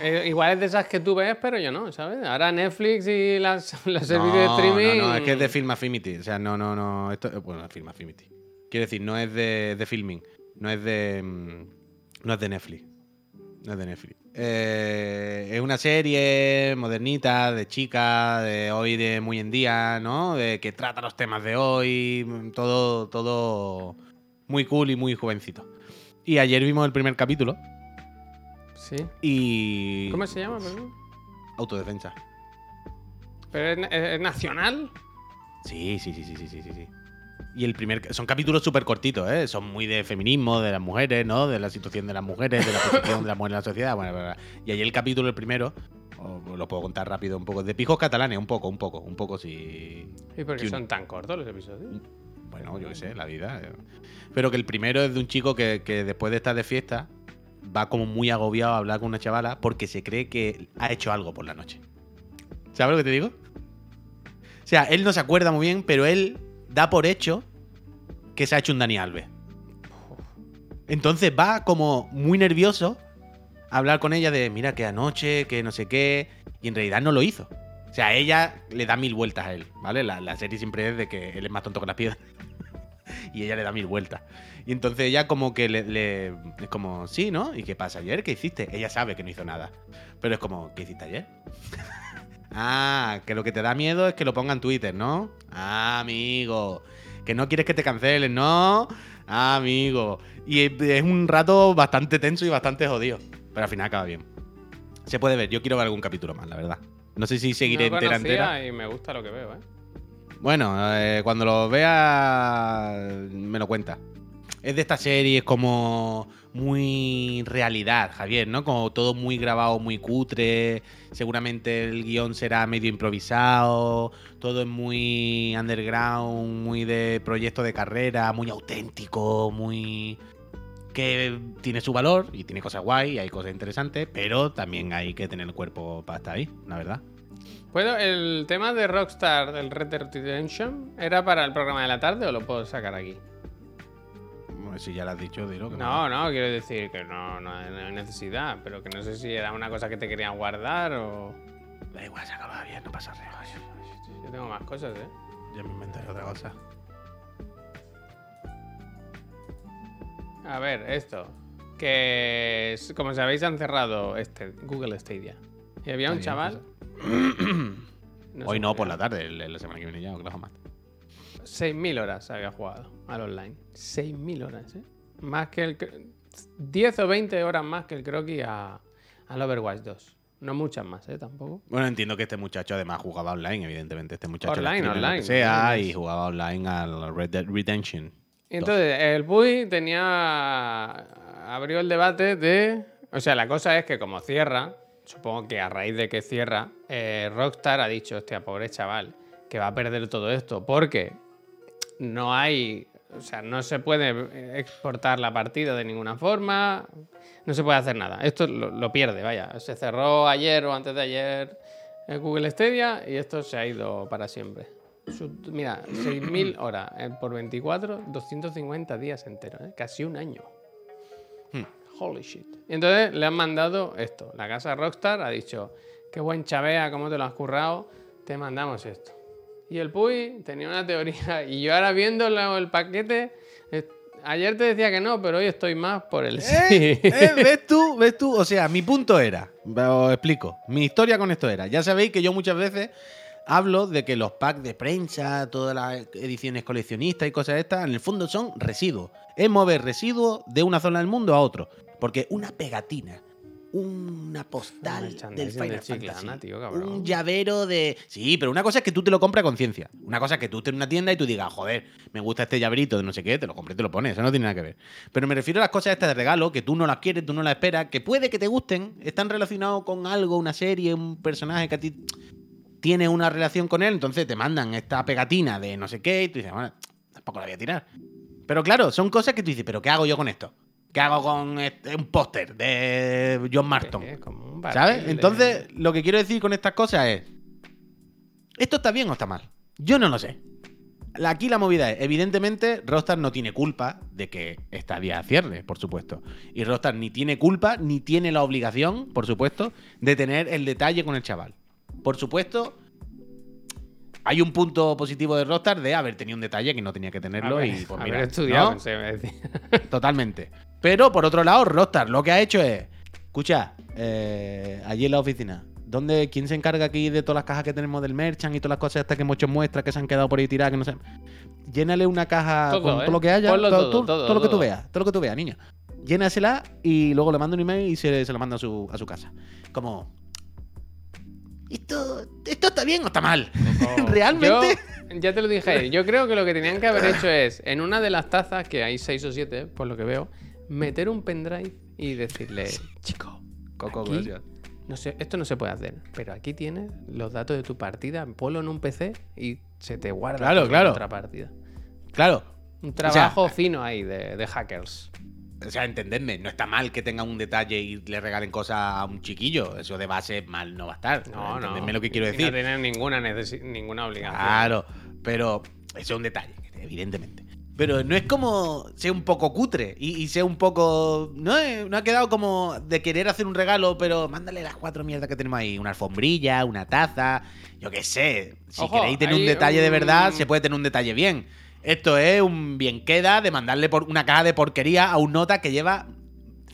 Eh, igual es de esas que tú ves, pero yo no, ¿sabes? Ahora Netflix y las, los servicios de streaming. No, no, es que es de Film Affinity. O sea, no, no, no. Esto, bueno, Film Affinity. Quiero decir, no es de, de filming. No es de. mm, No es de Netflix. No es de Netflix. Eh, es una serie modernita, de chica, de hoy, de muy en día, ¿no? De que trata los temas de hoy. mm, Todo, todo muy cool y muy jovencito. Y ayer vimos el primer capítulo. Sí. Y. ¿Cómo se llama, perdón? Autodefensa. ¿Pero es, nacional? Sí, sí, sí, sí, sí, sí, sí. Y el primer. Son capítulos súper cortitos, ¿eh? Son muy de feminismo, de las mujeres, ¿no? De la situación de las mujeres, de la posición de las mujeres en la sociedad. Bueno, bla, bla. Y ahí el capítulo, el primero, os lo puedo contar rápido un poco. De pijos catalanes, un poco, un poco, un poco, sí. ¿Y por qué son tan cortos los episodios? Bueno, yo qué sé, la vida. eh. Pero que el primero es de un chico que, que después de estar de fiesta va como muy agobiado a hablar con una chavala porque se cree que ha hecho algo por la noche. ¿Sabes lo que te digo? O sea, él no se acuerda muy bien, pero él da por hecho que se ha hecho un Dani Alves. Entonces va como muy nervioso a hablar con ella de, mira, que anoche, que no sé qué, y en realidad no lo hizo. O sea, ella le da mil vueltas a él, ¿vale? La, la serie siempre es de que él es más tonto que las piedras. Y ella le da mil vueltas. Y entonces ella como que le, le- Es como, sí, ¿no? ¿Y qué pasa ayer? ¿Qué hiciste? Ella sabe que no hizo nada. Pero es como, ¿qué hiciste ayer? ah, que lo que te da miedo es que lo ponga en Twitter, ¿no? Ah, amigo. Que no quieres que te cancelen, ¿no? Ah, amigo. Y es- un rato bastante tenso y bastante jodido. Pero al final acaba bien. Se puede ver. Yo quiero ver algún capítulo más, la verdad. No sé si seguiré no entera, conocía entera. y me gusta lo que veo, ¿eh? Bueno, eh, cuando lo vea, me lo cuenta. Es de estas series como muy realidad, Javier, ¿no? Como todo muy grabado, muy cutre. Seguramente el guion será medio improvisado. Todo es muy underground, muy de proyecto de carrera, muy auténtico, muy. que tiene su valor y tiene cosas guay y hay cosas interesantes, pero también hay que tener el cuerpo para estar ahí, la verdad. ¿Puedo, el tema de Rockstar del Red Dead Redemption era para el programa de la tarde o lo puedo sacar aquí? Bueno, Si ya lo has dicho, dilo. que No, no, quiero decir que no, no hay no necesidad, pero que no sé si era una cosa que te querían guardar o... Da igual, se acaba bien, no pasa nada. Yo tengo más cosas, ¿eh? Ya me inventaré otra cosa. A ver, esto. Que, como sabéis, han cerrado este, Google Stadia. Y había un chaval... Hoy no, por la tarde, la semana que viene ya, Oklahoma. llama. 6.000 horas había jugado al online. 6.000 horas, ¿eh? Más que el... cr- 10 o 20 horas más que el croquis a, al Overwatch 2. No muchas más, ¿eh? Tampoco. Bueno, entiendo que este muchacho además jugaba online, evidentemente. Este muchacho Online, que online, sea, y jugaba online al Red Dead Redemption. Entonces, el Puy tenía. abrió el debate de. O sea, la cosa es que, como cierra, supongo que a raíz de que cierra, eh, Rockstar ha dicho: hostia, pobre chaval, que va a perder todo esto, porque no hay. O sea, no se puede eh, exportar la partida de ninguna forma, no se puede hacer nada. Esto lo, lo pierde, vaya. Se cerró ayer o antes de ayer el Google Stadia y esto se ha ido para siempre. Mira, 6.000 horas eh, por 24, 250 días enteros, ¿eh? casi un año. Holy shit. Y entonces le han mandado esto. La casa Rockstar ha dicho, qué buen chavea, cómo te lo has currado, te mandamos esto. Y el Puy tenía una teoría. Y yo ahora viendo el paquete, ayer te decía que no, pero hoy estoy más por el sí. ¿Eh? ¿Eh? ¿Ves tú? ¿Ves tú? O sea, mi punto era, os explico, mi historia con esto era, ya sabéis que yo muchas veces hablo de que los packs de prensa, todas las ediciones coleccionistas y cosas estas, en el fondo son residuos. Es mover residuos de una zona del mundo a otro. Porque una pegatina, una postal del de Final Chiclana, Fantasy, tío, un llavero de... Sí, pero una cosa es que tú te lo compras a conciencia. Una cosa es que tú estés en una tienda y tú digas, joder, me gusta este llaverito de no sé qué, te lo compras y te lo pones. Eso no tiene nada que ver. Pero me refiero a las cosas estas de regalo, que tú no las quieres, tú no las esperas, que puede que te gusten, están relacionados con algo, una serie, un personaje que a ti tienes una relación con él, entonces te mandan esta pegatina de no sé qué y tú dices, bueno, tampoco la voy a tirar. Pero claro, son cosas que tú dices, pero ¿qué hago yo con esto? ¿Qué hago con este- un póster de John Marston? ¿Sabes? Entonces, lo que quiero decir con estas cosas es. ¿Esto está bien o está mal? Yo no lo sé. Aquí la movida es, evidentemente, Rostar no tiene culpa de que esta vía cierre, por supuesto. Y Rostar ni tiene culpa, ni tiene la obligación, por supuesto, de tener el detalle con el chaval. Por supuesto, hay un punto positivo de Rostar de haber tenido un detalle que no tenía que tenerlo haber, y pues haber mira, estudiado, ¿no? Totalmente. Pero por otro lado, Rockstar lo que ha hecho es. Escucha, eh, allí en la oficina. ¿Dónde, ¿Quién se encarga aquí de todas las cajas que tenemos del merchant y todas las cosas estas que hemos hecho muestras que se han quedado por ahí tiradas? Que no sé. Llénale una caja Todo, con ¿eh? todo lo que haya. Todo, todo, todo- todo, lo que tú veas. Todo lo que tú veas, niño. Llénasela y luego le manda un email y se, se la manda a su, a su casa. Como. ¿Esto, ¿Esto está bien o está mal? ¿Realmente? Yo, ya te lo dije Yo creo que lo que tenían que haber hecho es, en una de las tazas, que hay seis o siete, por lo que veo, meter un pendrive y decirle, chico, Coco, aquí, no sé, esto no se puede hacer, pero aquí tienes los datos de tu partida, ponlo en un PC y se te guarda Claro, claro. otra partida. Claro. Un trabajo fino ahí de, de hackers. O sea, entendedme, no está mal que tengan un detalle y le regalen cosas a un chiquillo. Eso de base mal no va a estar. No, no. Entendedme lo que quiero y decir. No tienen ninguna, ninguna obligación. Claro, pero eso es un detalle, evidentemente. Pero no es como sea un poco cutre y, y sea un poco. No, no ha quedado como de querer hacer un regalo, pero mándale las cuatro mierdas que tenemos ahí: una alfombrilla, una taza, yo qué sé. Si Ojo, queréis tener un detalle de verdad, se puede tener un detalle bien. Esto es un bien queda de mandarle por una caja de porquería a un nota que lleva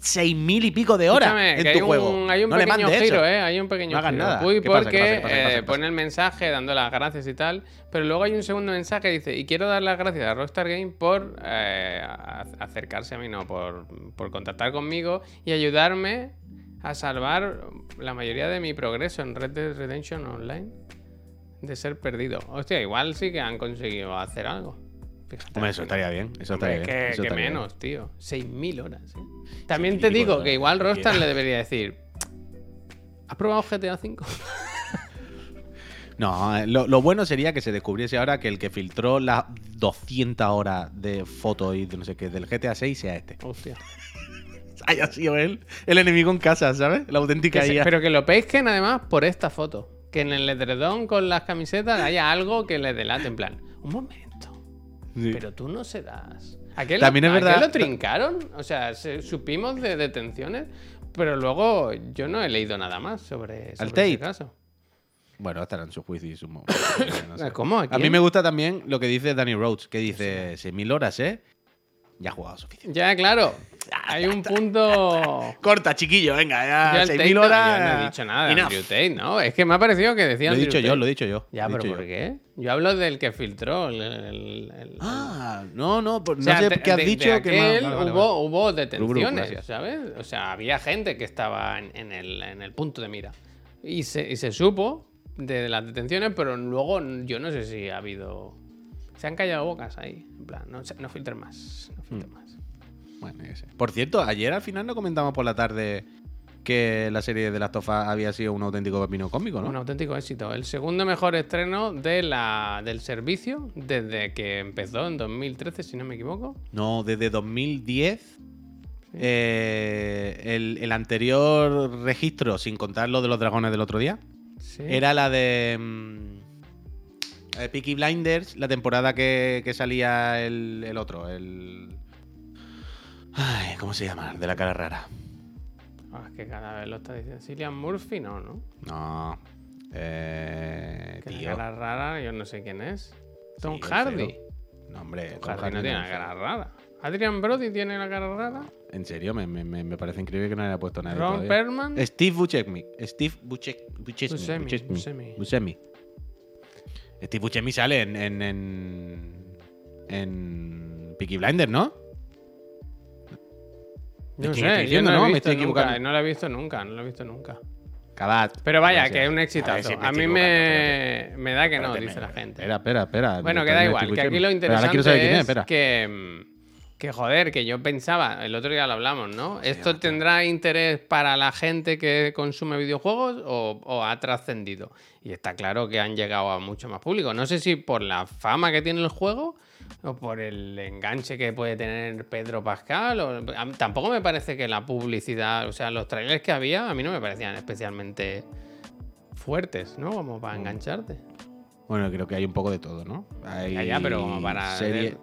seis mil y pico de horas Escúchame, en que tu hay juego. un, hay un no le pequeño mandes giro, eso. ¿eh? Hay un pequeño No hagas giro. nada. Uy, ¿Qué pasa? porque ¿Qué pasa? ¿Qué pasa? ¿Qué eh, pasa? pone el mensaje dando las gracias y tal, pero luego hay un segundo mensaje que dice, y quiero dar las gracias a Rockstar Game por eh, a- acercarse a mí, no, por, por contactar conmigo y ayudarme a salvar la mayoría de mi progreso en Red Dead Redemption Online de ser perdido. Hostia, igual sí que han conseguido hacer algo. Fíjate. Hombre, eso estaría bien. Eso estaría es bien. que, eso que estaría bien. menos, tío. 6.000 horas. ¿eh? También 6.000 te digo que igual Cualquiera. le debería decir: ¿Has probado GTA V? No, eh, lo, lo bueno sería que se descubriese ahora que el que filtró las 200 horas de fotos y de no sé qué del GTA 6 sea este. Hostia. Haya sido él el enemigo en casa, ¿sabes? La auténtica Que se- pero que lo pesquen además por esta foto. Que en el edredón con las camisetas haya algo que le delate. En plan, un momento. Sí. Pero tú no serás. Aquel, También es verdad- lo trincaron? O sea, se- supimos de detenciones, pero luego yo no he leído nada más sobre, sobre Tate. ese caso. Bueno, estará en su juicio y su no sé. ¿Cómo? ¿A A mí me gusta también lo que dice Danny Rhodes, que dice 6.000 horas, ¿eh? Ya ha jugado suficiente. Ya, claro. Hay un punto. Corta, chiquillo, venga, ya el Tate 6.000 no- horas. Yo no he dicho nada de enough. Andrew Tate, ¿no? Es que me ha parecido que decía Lo he dicho yo, lo he dicho yo. Ya, pero ¿por yo. qué? Yo hablo del que filtró el. el- el- Ah, no, no, por- O sea, no sé de- qué has de- dicho de que vale, vale, hubo, vale. hubo detenciones. ¿sabes? O sea, había gente que estaba en, en el, en el punto de mira. Y se, y se supo de las detenciones, pero luego yo no sé si ha habido. Se han callado bocas ahí. En plan, no, no filtres más. No Mm. filtres más. Bueno, yo sé. Por cierto, ayer al final no comentamos por la tarde que la serie de Last of Us había sido un auténtico pepino cómico, ¿no? Un auténtico éxito. El segundo mejor estreno de la, del servicio desde que empezó en 2013, si no me equivoco. No, desde 2010. eh, el, el anterior registro, sin contar lo de los dragones del otro día, Sí. era la de, mm, de Peaky Blinders, la temporada que, que salía el, el otro, el... Ay, ¿cómo se llama? De la cara rara. Ah, es que cada vez lo está diciendo. Cillian Murphy, no, ¿no? No. Eh, Que la cara rara, yo no sé quién es. Tom Sí, Hardy. No, hombre, Tom Tom Hardy Hardy no tiene la cara rara. Adrian Brody tiene la cara rara. En serio, me, me- me- parece increíble que no le haya puesto nadie. Ron todavía. Perlman. Steve Buscemi. Steve. Buscemi. Buscemi. Steve Buscemi sale en. en. en, en Peaky Blinders, ¿no? No ¿De quién sé, estoy yo no, no? lo he Me visto estoy nunca, no lo he visto nunca, no lo he visto nunca. Pero vaya, Gracias. que es un A exitazo. si A mí me, me da que no, dice me- la gente. Espera, espera, espera. Bueno, que da igual, que aquí lo saber quién interesante es, que, que, joder, que yo pensaba, el otro día lo hablamos, ¿no? ¿Esto tendrá interés para la gente que consume videojuegos o, o ha trascendido? Y está claro que han llegado a mucho más público. No sé si por la fama que tiene el juego o por el enganche que puede tener Pedro Pascal. O, mí tampoco me parece que la publicidad, o sea, los trailers que había, a mí no me parecían especialmente fuertes, ¿no? Como Mm. para engancharte. Bueno, creo que hay un poco de todo, ¿no? Hay Ya, ya, pero como para serie-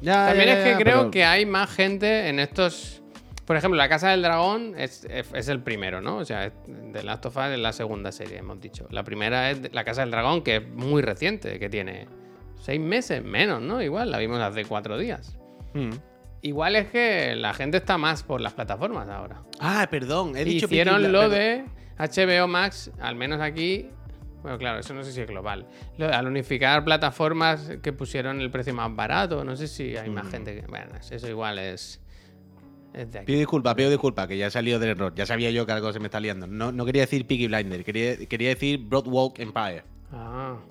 Ya, También es que creo pero- que hay más gente en estos. Por ejemplo, La Casa del Dragón es, es- es el primero, ¿no? O sea, The Last of Us es la segunda serie, hemos dicho. La primera es La Casa del Dragón, que es muy reciente, que tiene seis meses, menos, ¿no? Igual, la vimos hace cuatro días. Mm. Igual es que la gente está más por las plataformas ahora. Ah, perdón, he dicho Hicieron Peaky lo de HBO Max, al menos aquí. Bueno, claro, eso no sé si es global. Lo- al unificar plataformas que pusieron el precio más barato, no sé si hay Mm. más gente que. Bueno, eso igual es. Es de aquí. Pido disculpas, pido disculpas, que ya he salido del error. Ya sabía yo que algo se me está liando. No, no quería decir Peaky Blinder, quería, quería decir Broadwalk Empire.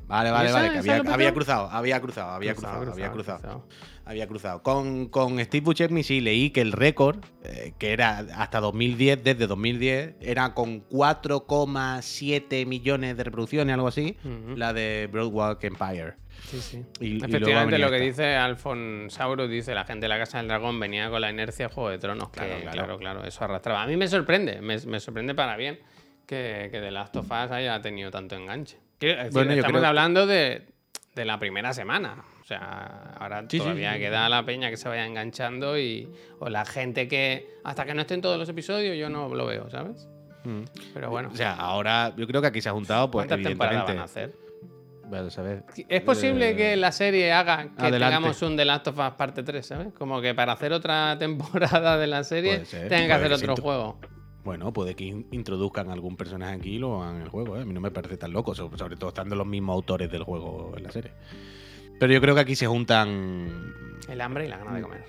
Vale, vale, ¿Esa- vale, que había, cruzado, había cruzado, había Cruzado, cruzado, había cruzado. Había cruzado. Con, con Steve Buscemi sí leí que el récord, eh, que era hasta 2010, desde 2010, era con 4,7 millones de reproducciones, algo así, la de Broadwalk Empire. Sí, sí. Y- Efectivamente, lo que dice Alfonsaurus dice la gente de la Casa del Dragón venía con la inercia de Juego de Tronos. Claro, que, claro. claro, claro, eso arrastraba. A mí me sorprende, me, me sorprende para bien que, que The Last of Us haya tenido tanto enganche. Quiero decir, Bueno, yo estamos creo- hablando de, de la primera semana. O sea, ahora Sí, todavía sí, sí. queda la peña que se vaya enganchando y. O la gente que. Hasta que no estén todos los episodios, yo no lo veo, ¿sabes? Mm. Pero bueno. O sea, ahora yo creo que aquí se ha juntado, pues ¿Cuántas temporadas van a hacer? Vamos a ver. ¿Es posible Eh, que la serie haga que adelante. tengamos un The Last of Us parte 3, ¿sabes? Como que para hacer otra temporada de la serie tengan que hacer otro juego. Bueno, puede que in- introduzcan algún personaje aquí y lo hagan en el juego. ¿eh? A mí no me parece tan loco, so- sobre todo estando los mismos autores del juego en la serie. Pero yo creo que aquí se juntan. El hambre y la gana de comer.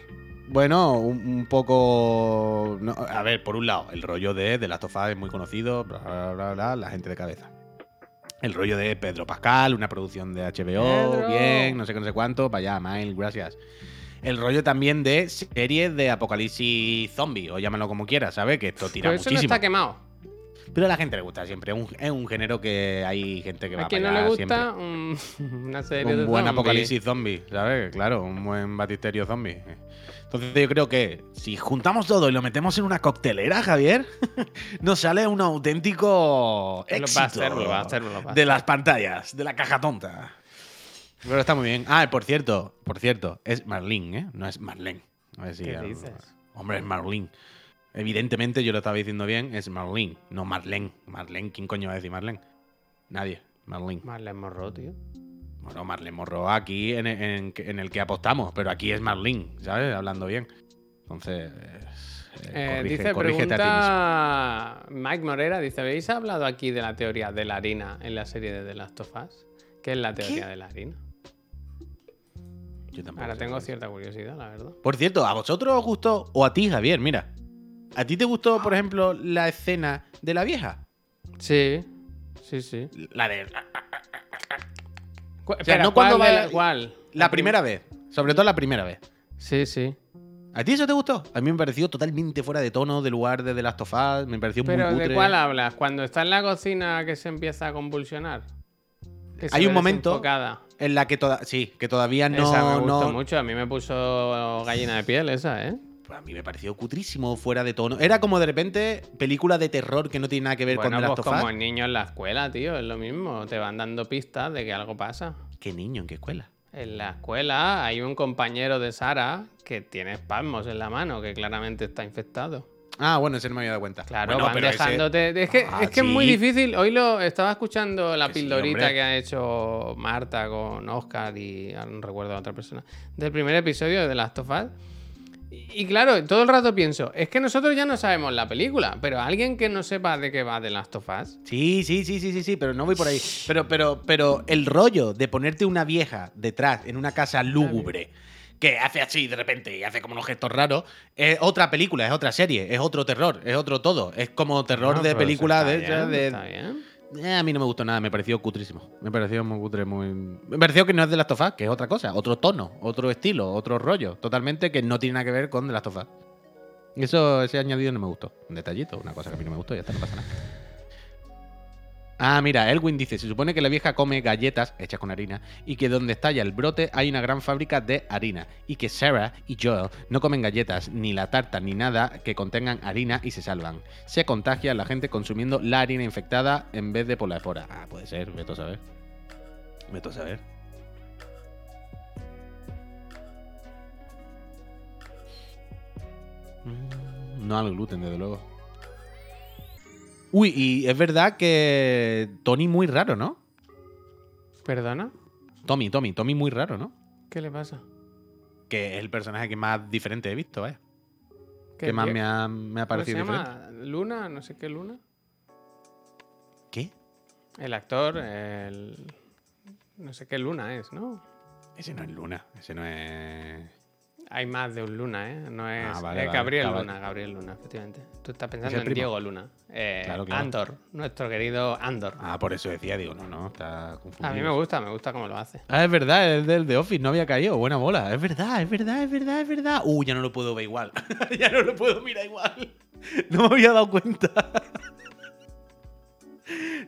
Bueno, un, un poco. no, a ver, por un lado, el rollo de The Last of Us es muy conocido, bla, bla, bla, bla, la gente de cabeza. El rollo de Pedro Pascal, una producción de HBO, Pedro. bien, no sé qué, no sé cuánto, para allá, Mile, gracias. El rollo también de series de apocalipsis zombie, o llámalo como quieras, ¿sabes? Que esto tira Pero eso no está quemado. Pero a la gente le gusta siempre. Es un, es un género que hay gente que va A quien no le gusta un- una serie de Un buen apocalipsis zombie, ¿sabes? Claro, un buen batisterio zombie. Entonces yo creo que si juntamos todo y lo metemos en una coctelera, Javier, nos sale un auténtico Lo éxito va a hacer, lo va a hacer, lo va a de las pantallas, de la caja tonta. Pero está muy bien. Ah, por cierto, por cierto, es Marlene, ¿eh? No es Marlene. A ver si ¿Qué ya- dices? Hombre, es Marlene. Evidentemente, yo lo estaba diciendo bien, es Marlene, no Marlene. Marlene, ¿quién coño va a decir Marlene? Nadie. Marlene. Marlene Morro, tío. Bueno, Marlene Morro aquí en, en- en el que apostamos, pero aquí es Marlene, ¿sabes? Hablando bien. Entonces, eh, Eh, corrige- dice, corrígete a ti pregunta Mike Morera, dice, ¿habéis hablado aquí de la teoría de la harina en la serie de The Last of Us? ¿Qué es la teoría de la harina? Mismo. Yo tampoco Ahora tengo cierta curiosidad, la verdad. Por cierto, ¿a vosotros os gustó? O a ti, Javier, mira. ¿A ti te gustó, por ejemplo, la escena de la vieja? Sí, sí, sí. La de. Cu- sea, no cuando ¿cuál va- de- ¿Cuál? La primera vez. Sobre todo la primera vez. Sí, sí. ¿A ti eso te gustó? A mí me pareció totalmente fuera de tono de lugar de The Last of Us. Me pareció muy Pero cutre. ¿de cuál hablas? Cuando está en la cocina que se empieza a convulsionar. Que se Hay un momento. En la que toda... sí, que todavía no. esa me gustó no- mucho. A mí me puso gallina de piel esa, ¿eh? A mí me pareció cutrísimo, fuera de tono. Era como de repente película de terror que no tiene nada que ver Bueno, con The pues como el niño en la escuela, tío. Es lo mismo. Te van dando pistas de que algo pasa. ¿Qué niño? ¿En qué escuela? En la escuela hay un compañero de Sara que tiene espasmos en la mano, que claramente está infectado. Ah, bueno, ese no me había dado cuenta. Claro, Bueno, van pero ese- dejándote. Es que, Ah, es que es muy difícil. Hoy lo estaba escuchando la Que pildorita que ha hecho Marta con Oscar y ahora no recuerdo a otra persona. Del primer episodio de The Last of Us. Y, claro, todo el rato pienso, es que nosotros ya no sabemos la película, pero alguien que no sepa de qué va The Last of Us. Sí, sí, sí, sí, sí, sí, pero no voy por ahí. Pero, pero, pero el rollo de ponerte una vieja detrás en una casa lúgubre que hace así de repente y hace como unos gestos raros, es otra película, es otra serie, es otro terror, es otro todo. Es como terror No, de película de, bien, de-. Eh, a mí no me gustó nada, me pareció cutrísimo. Me pareció muy cutre, muy. Me pareció que no es de Last of Us, que es otra cosa, otro tono, otro estilo, otro rollo, totalmente que no tiene nada que ver con The Last of Us. Eso, ese añadido no me gustó. Un detallito, una cosa que a mí no me gustó, y ya está, no pasa nada. Ah, mira, Elwin dice, se supone que la vieja come galletas hechas con harina y que donde estalla el brote hay una gran fábrica de harina y que Sarah y Joel no comen galletas, ni la tarta, ni nada que contengan harina y se salvan. Se contagia la gente consumiendo la harina infectada en vez de por la. Ah, puede ser, veto a saber. Veto a saber. Mm, No al gluten, desde luego. Uy, y es verdad que Tony muy raro, ¿no? ¿Perdona? Tommy, Tommy, Tommy muy raro, ¿no? ¿Qué le pasa? Que es el personaje que más diferente he visto, ¿eh? ¿Qué Que más me ha, me ha ¿Cómo se parecido diferente. ¿Luna? No sé qué Luna. ¿Qué? El actor, el... No sé qué Luna es, ¿no? Ese no es Luna, ese no es... Hay más de un Luna, ¿eh? No es, Ah, vale, es Gabriel. Luna, Gabriel Luna, efectivamente. Tú estás ¿Es pensando en primo? Diego Luna. Eh, Claro, claro. Andor, nuestro querido Andor. Ah, por eso decía, digo, no, no, está confundido. A mí me gusta, me gusta cómo lo hace. Ah, es verdad, es del The Office, no había caído. Buena bola. Es verdad, es verdad, es verdad, es verdad. Uh, ya no lo puedo ver igual. ya no lo puedo mirar igual. No me había dado cuenta.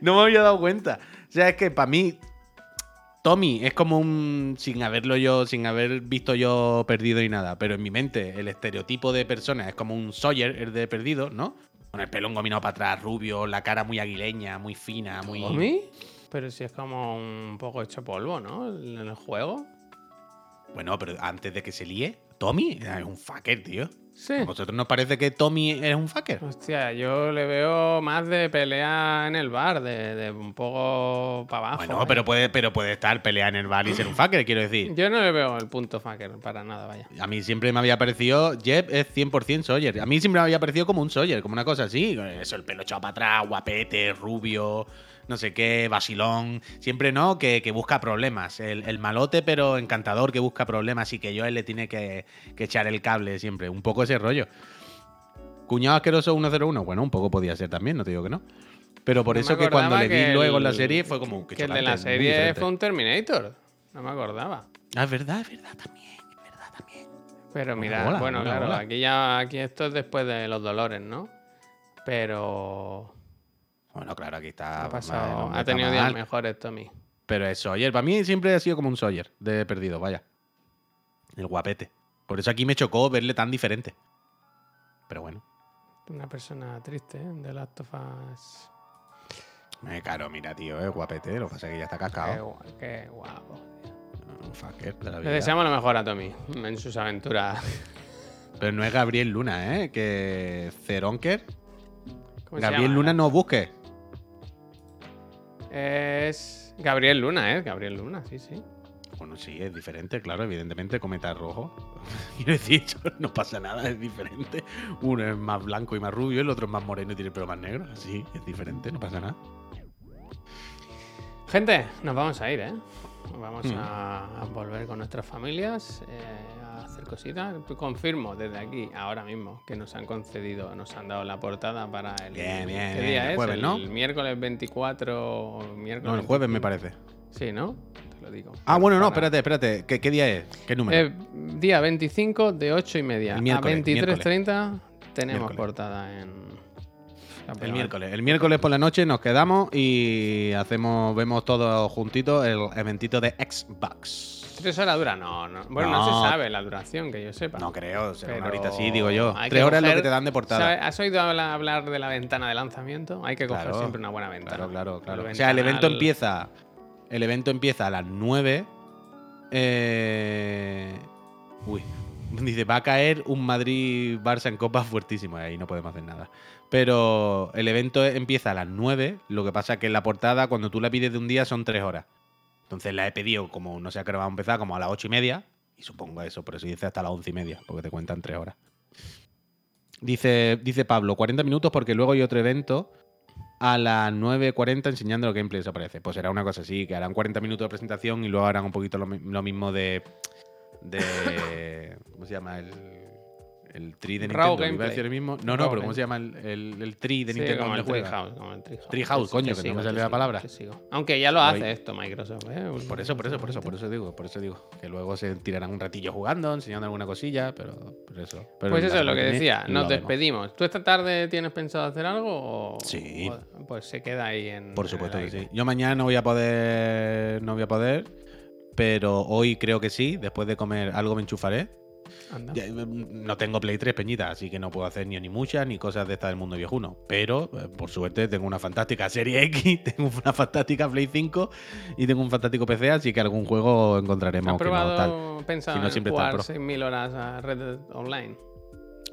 no me había dado cuenta. O sea, es que para mí, Tommy es como un. Sin haberlo yo, sin haber visto yo perdido y nada. Pero en mi mente, el estereotipo de persona es como un Sawyer, el de perdido, ¿no? Con el pelo engominado para atrás, rubio, la cara muy aguileña, muy fina, muy. ¿Tommy? Pero si es como un poco hecho polvo, ¿no? En el juego. Bueno, pero antes de que se líe, Tommy es un fucker, tío. Sí. ¿A vosotros nos parece que Tommy es un fucker? Hostia, yo le veo más de pelea en el bar, de, de un poco para abajo. Bueno, ¿eh? pero puede, pero puede estar pelear en el bar y ser un fucker, quiero decir. Yo no le veo el punto fucker para nada, vaya. A mí siempre me había parecido, Jeb es 100% Sawyer. A mí siempre me había parecido como un Sawyer, como una cosa así. Eso, el pelo echado para atrás, guapete, rubio, no sé qué, vacilón. Siempre no, que, que busca problemas. El, el malote, pero encantador, que busca problemas y que yo a él le tiene que, que echar el cable siempre. Un poco ese rollo. Cuñado asqueroso 101, bueno, un poco podía ser también, no te digo que no. Pero por No eso que cuando le vi luego en la serie fue como Que, que el de la serie fue un Terminator. No me acordaba. Ah, es verdad, es verdad también, es verdad también. Pero mira, bola, bueno, claro, bola. aquí ya aquí esto es después de los dolores, ¿no? Pero Bueno, claro, aquí está. ha pasado, tenido días mal, mejores Tommy. Pero es Sawyer. Para mí siempre ha sido como un Sawyer de perdido, vaya. El guapete. Por eso aquí me chocó verle tan diferente. Pero bueno. Una persona triste, ¿eh? De Last of Us. Me caro, mira, tío, es guapete. Lo que pasa es que ya está cascado. qué guapo. Un fucker de la Le vida. deseamos lo mejor a Tommy en sus aventuras. Pero no es Gabriel Luna, ¿eh? Que Ceronker. ¿Cómo se Gabriel? Luna no busque. Es Gabriel Luna, ¿eh? Gabriel Luna, sí, sí. Bueno, sí, es diferente, claro, evidentemente, cometa rojo. Quiero decir, no pasa nada, es diferente. Uno es más blanco y más rubio, el otro es más moreno y tiene el pelo más negro. Sí, es diferente, no pasa nada. Gente, nos vamos a ir, ¿eh? Vamos Mm. a, a volver con nuestras familias, eh, a hacer cositas. Confirmo desde aquí, ahora mismo, que nos han concedido, nos han dado la portada para el. Bien, bien, ¿Qué bien, día el es? jueves, el ¿no? miércoles 24 o miércoles No, el jueves me 25. parece. Sí, ¿no? Te lo digo. Ah, bueno, no, espérate, espérate. ¿Qué, qué día es? ¿Qué número? Eh, día 25 de 8 y media El a miércoles, 23.30 tenemos Miércoles. portada en. El miércoles. El miércoles por la noche nos quedamos y hacemos, vemos todos juntitos el eventito de Xbox. ¿Tres horas dura? No, no. Bueno, no, No. se sabe la duración, que yo sepa. No creo, será una horita así, digo yo. Tres horas es lo coger- que te dan de portada. ¿Sabes? ¿Has oído hablar, hablar de la ventana de lanzamiento? Hay que coger Claro, siempre una buena ventana. Claro, claro, claro. O sea, el evento empieza. El evento empieza a las 9. Eh... Uy. Dice, va a caer un Madrid-Barça en Copa fuertísimo. Ahí no podemos hacer nada. Pero el evento empieza a las 9. Lo que pasa es que en la portada, cuando tú la pides de un día, son 3 horas. Entonces la he pedido como, no sé a qué hora va a empezar, como a las 8 y media. Y supongo eso, por eso dice hasta las 11 y media, porque te cuentan 3 horas. Dice, dice Pablo, 40 minutos porque luego hay otro evento a las 9.40 enseñando los gameplays, aparece. Pues será una cosa así, que harán 40 minutos de presentación y luego harán un poquito lo, lo mismo de... de ¿Cómo se llama? El, el tri de Nintendo. iba a gameplay. decir el mismo. No, no, Raw pero ¿cómo se llama el, el, el tri de Sí, Nintendo como el? Treehouse, Treehouse. Coño, que no sigo, me te sale la palabra. sigo. Aunque ya lo hace esto Microsoft, ¿eh? Por eso, por eso, por eso, por eso digo, por eso digo. Que luego se tirarán un ratillo jugando, enseñando alguna cosilla, pero, pero eso. Pero Pues eso es lo que decía, nos despedimos. ¿Tú esta tarde tienes pensado hacer algo o, Sí. o- pues se queda ahí en Por supuesto que sí. Yo mañana no voy a poder, no voy a poder, pero hoy creo que sí. Después de comer algo me enchufaré. Anda. Mm, no tengo Play 3 peñita, así que no puedo hacer ni ni muchas ni cosas de esta del mundo viejuno. Pero, eh, por suerte, tengo una fantástica Serie X, tengo una fantástica Play 5 y tengo un fantástico PC, así que algún juego encontraremos ¿Has no tal. probado pensado Si no, en siempre jugar pro. 6.000 horas a Red Dead Online?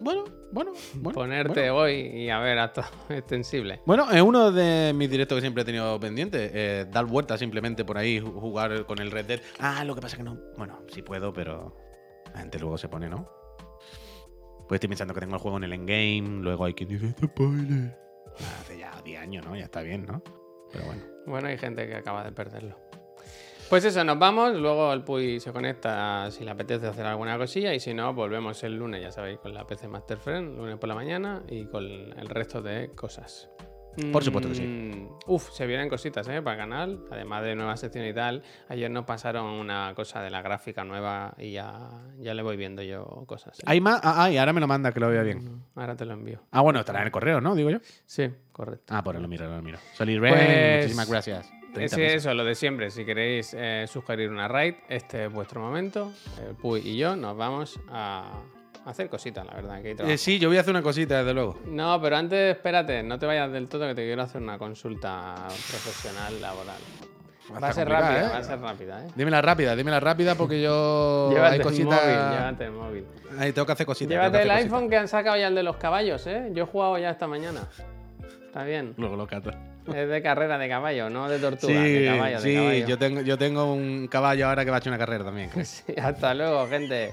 Bueno, bueno, bueno. Ponerte bueno. hoy y a ver hasta extensible. Bueno, es uno de mis directos que siempre he tenido pendiente. eh, dar vueltas simplemente por ahí, ju- jugar con el Red Dead. Ah, lo que pasa que no. Bueno, sí puedo, pero la gente luego se pone, ¿no? Pues estoy pensando que tengo el juego en el endgame. Luego hay quien dice, "Este spoiler. Hace ya 10 años, ¿no? Ya está bien, ¿no? Pero bueno. Bueno, hay gente que acaba de perderlo. Pues eso, nos vamos. Luego el Puy se conecta si le apetece hacer alguna cosilla. Y si no, volvemos el lunes, ya sabéis, con la PC Master Friend, lunes por la mañana y con el resto de cosas. Por supuesto que sí. Mm, Uf, se vienen cositas ¿eh? para el canal, además de nueva sección y tal. Ayer nos pasaron una cosa de la gráfica nueva y ya, ya le voy viendo yo cosas. ¿eh? ¿Hay más? Ah, ah, y ahora me lo manda que lo vea bien. Ahora te lo envío. Ah, bueno, estará en el correo, ¿no? Digo yo. Sí, correcto. Ah, pues lo miro, lo miro. Soliren, Pues, muchísimas gracias. 30 Es eso, lo de siempre. Si queréis eh, sugerir una raid, este es vuestro momento. El Puy y yo nos vamos a hacer cositas, la verdad. Que. Eh, sí, yo voy a hacer una cosita, desde luego. No, pero antes, espérate, no te vayas del todo que te quiero hacer una consulta profesional laboral. Va a ser rápida, ¿eh? va a ser rápida, ¿eh? Dímela rápida, dímela rápida porque yo Llévate hay el cositas. móvil, llévate el móvil. Ahí tengo que hacer cositas. Llévate el hacer iPhone que han sacado ya el de los caballos, ¿eh? Yo he jugado ya esta mañana. Está bien. Luego lo cato. Es de carrera de caballo, no de tortuga, Sí, de caballo, sí, de caballo. yo tengo, yo tengo un caballo ahora que va a echar una carrera también. Sí, hasta luego, gente.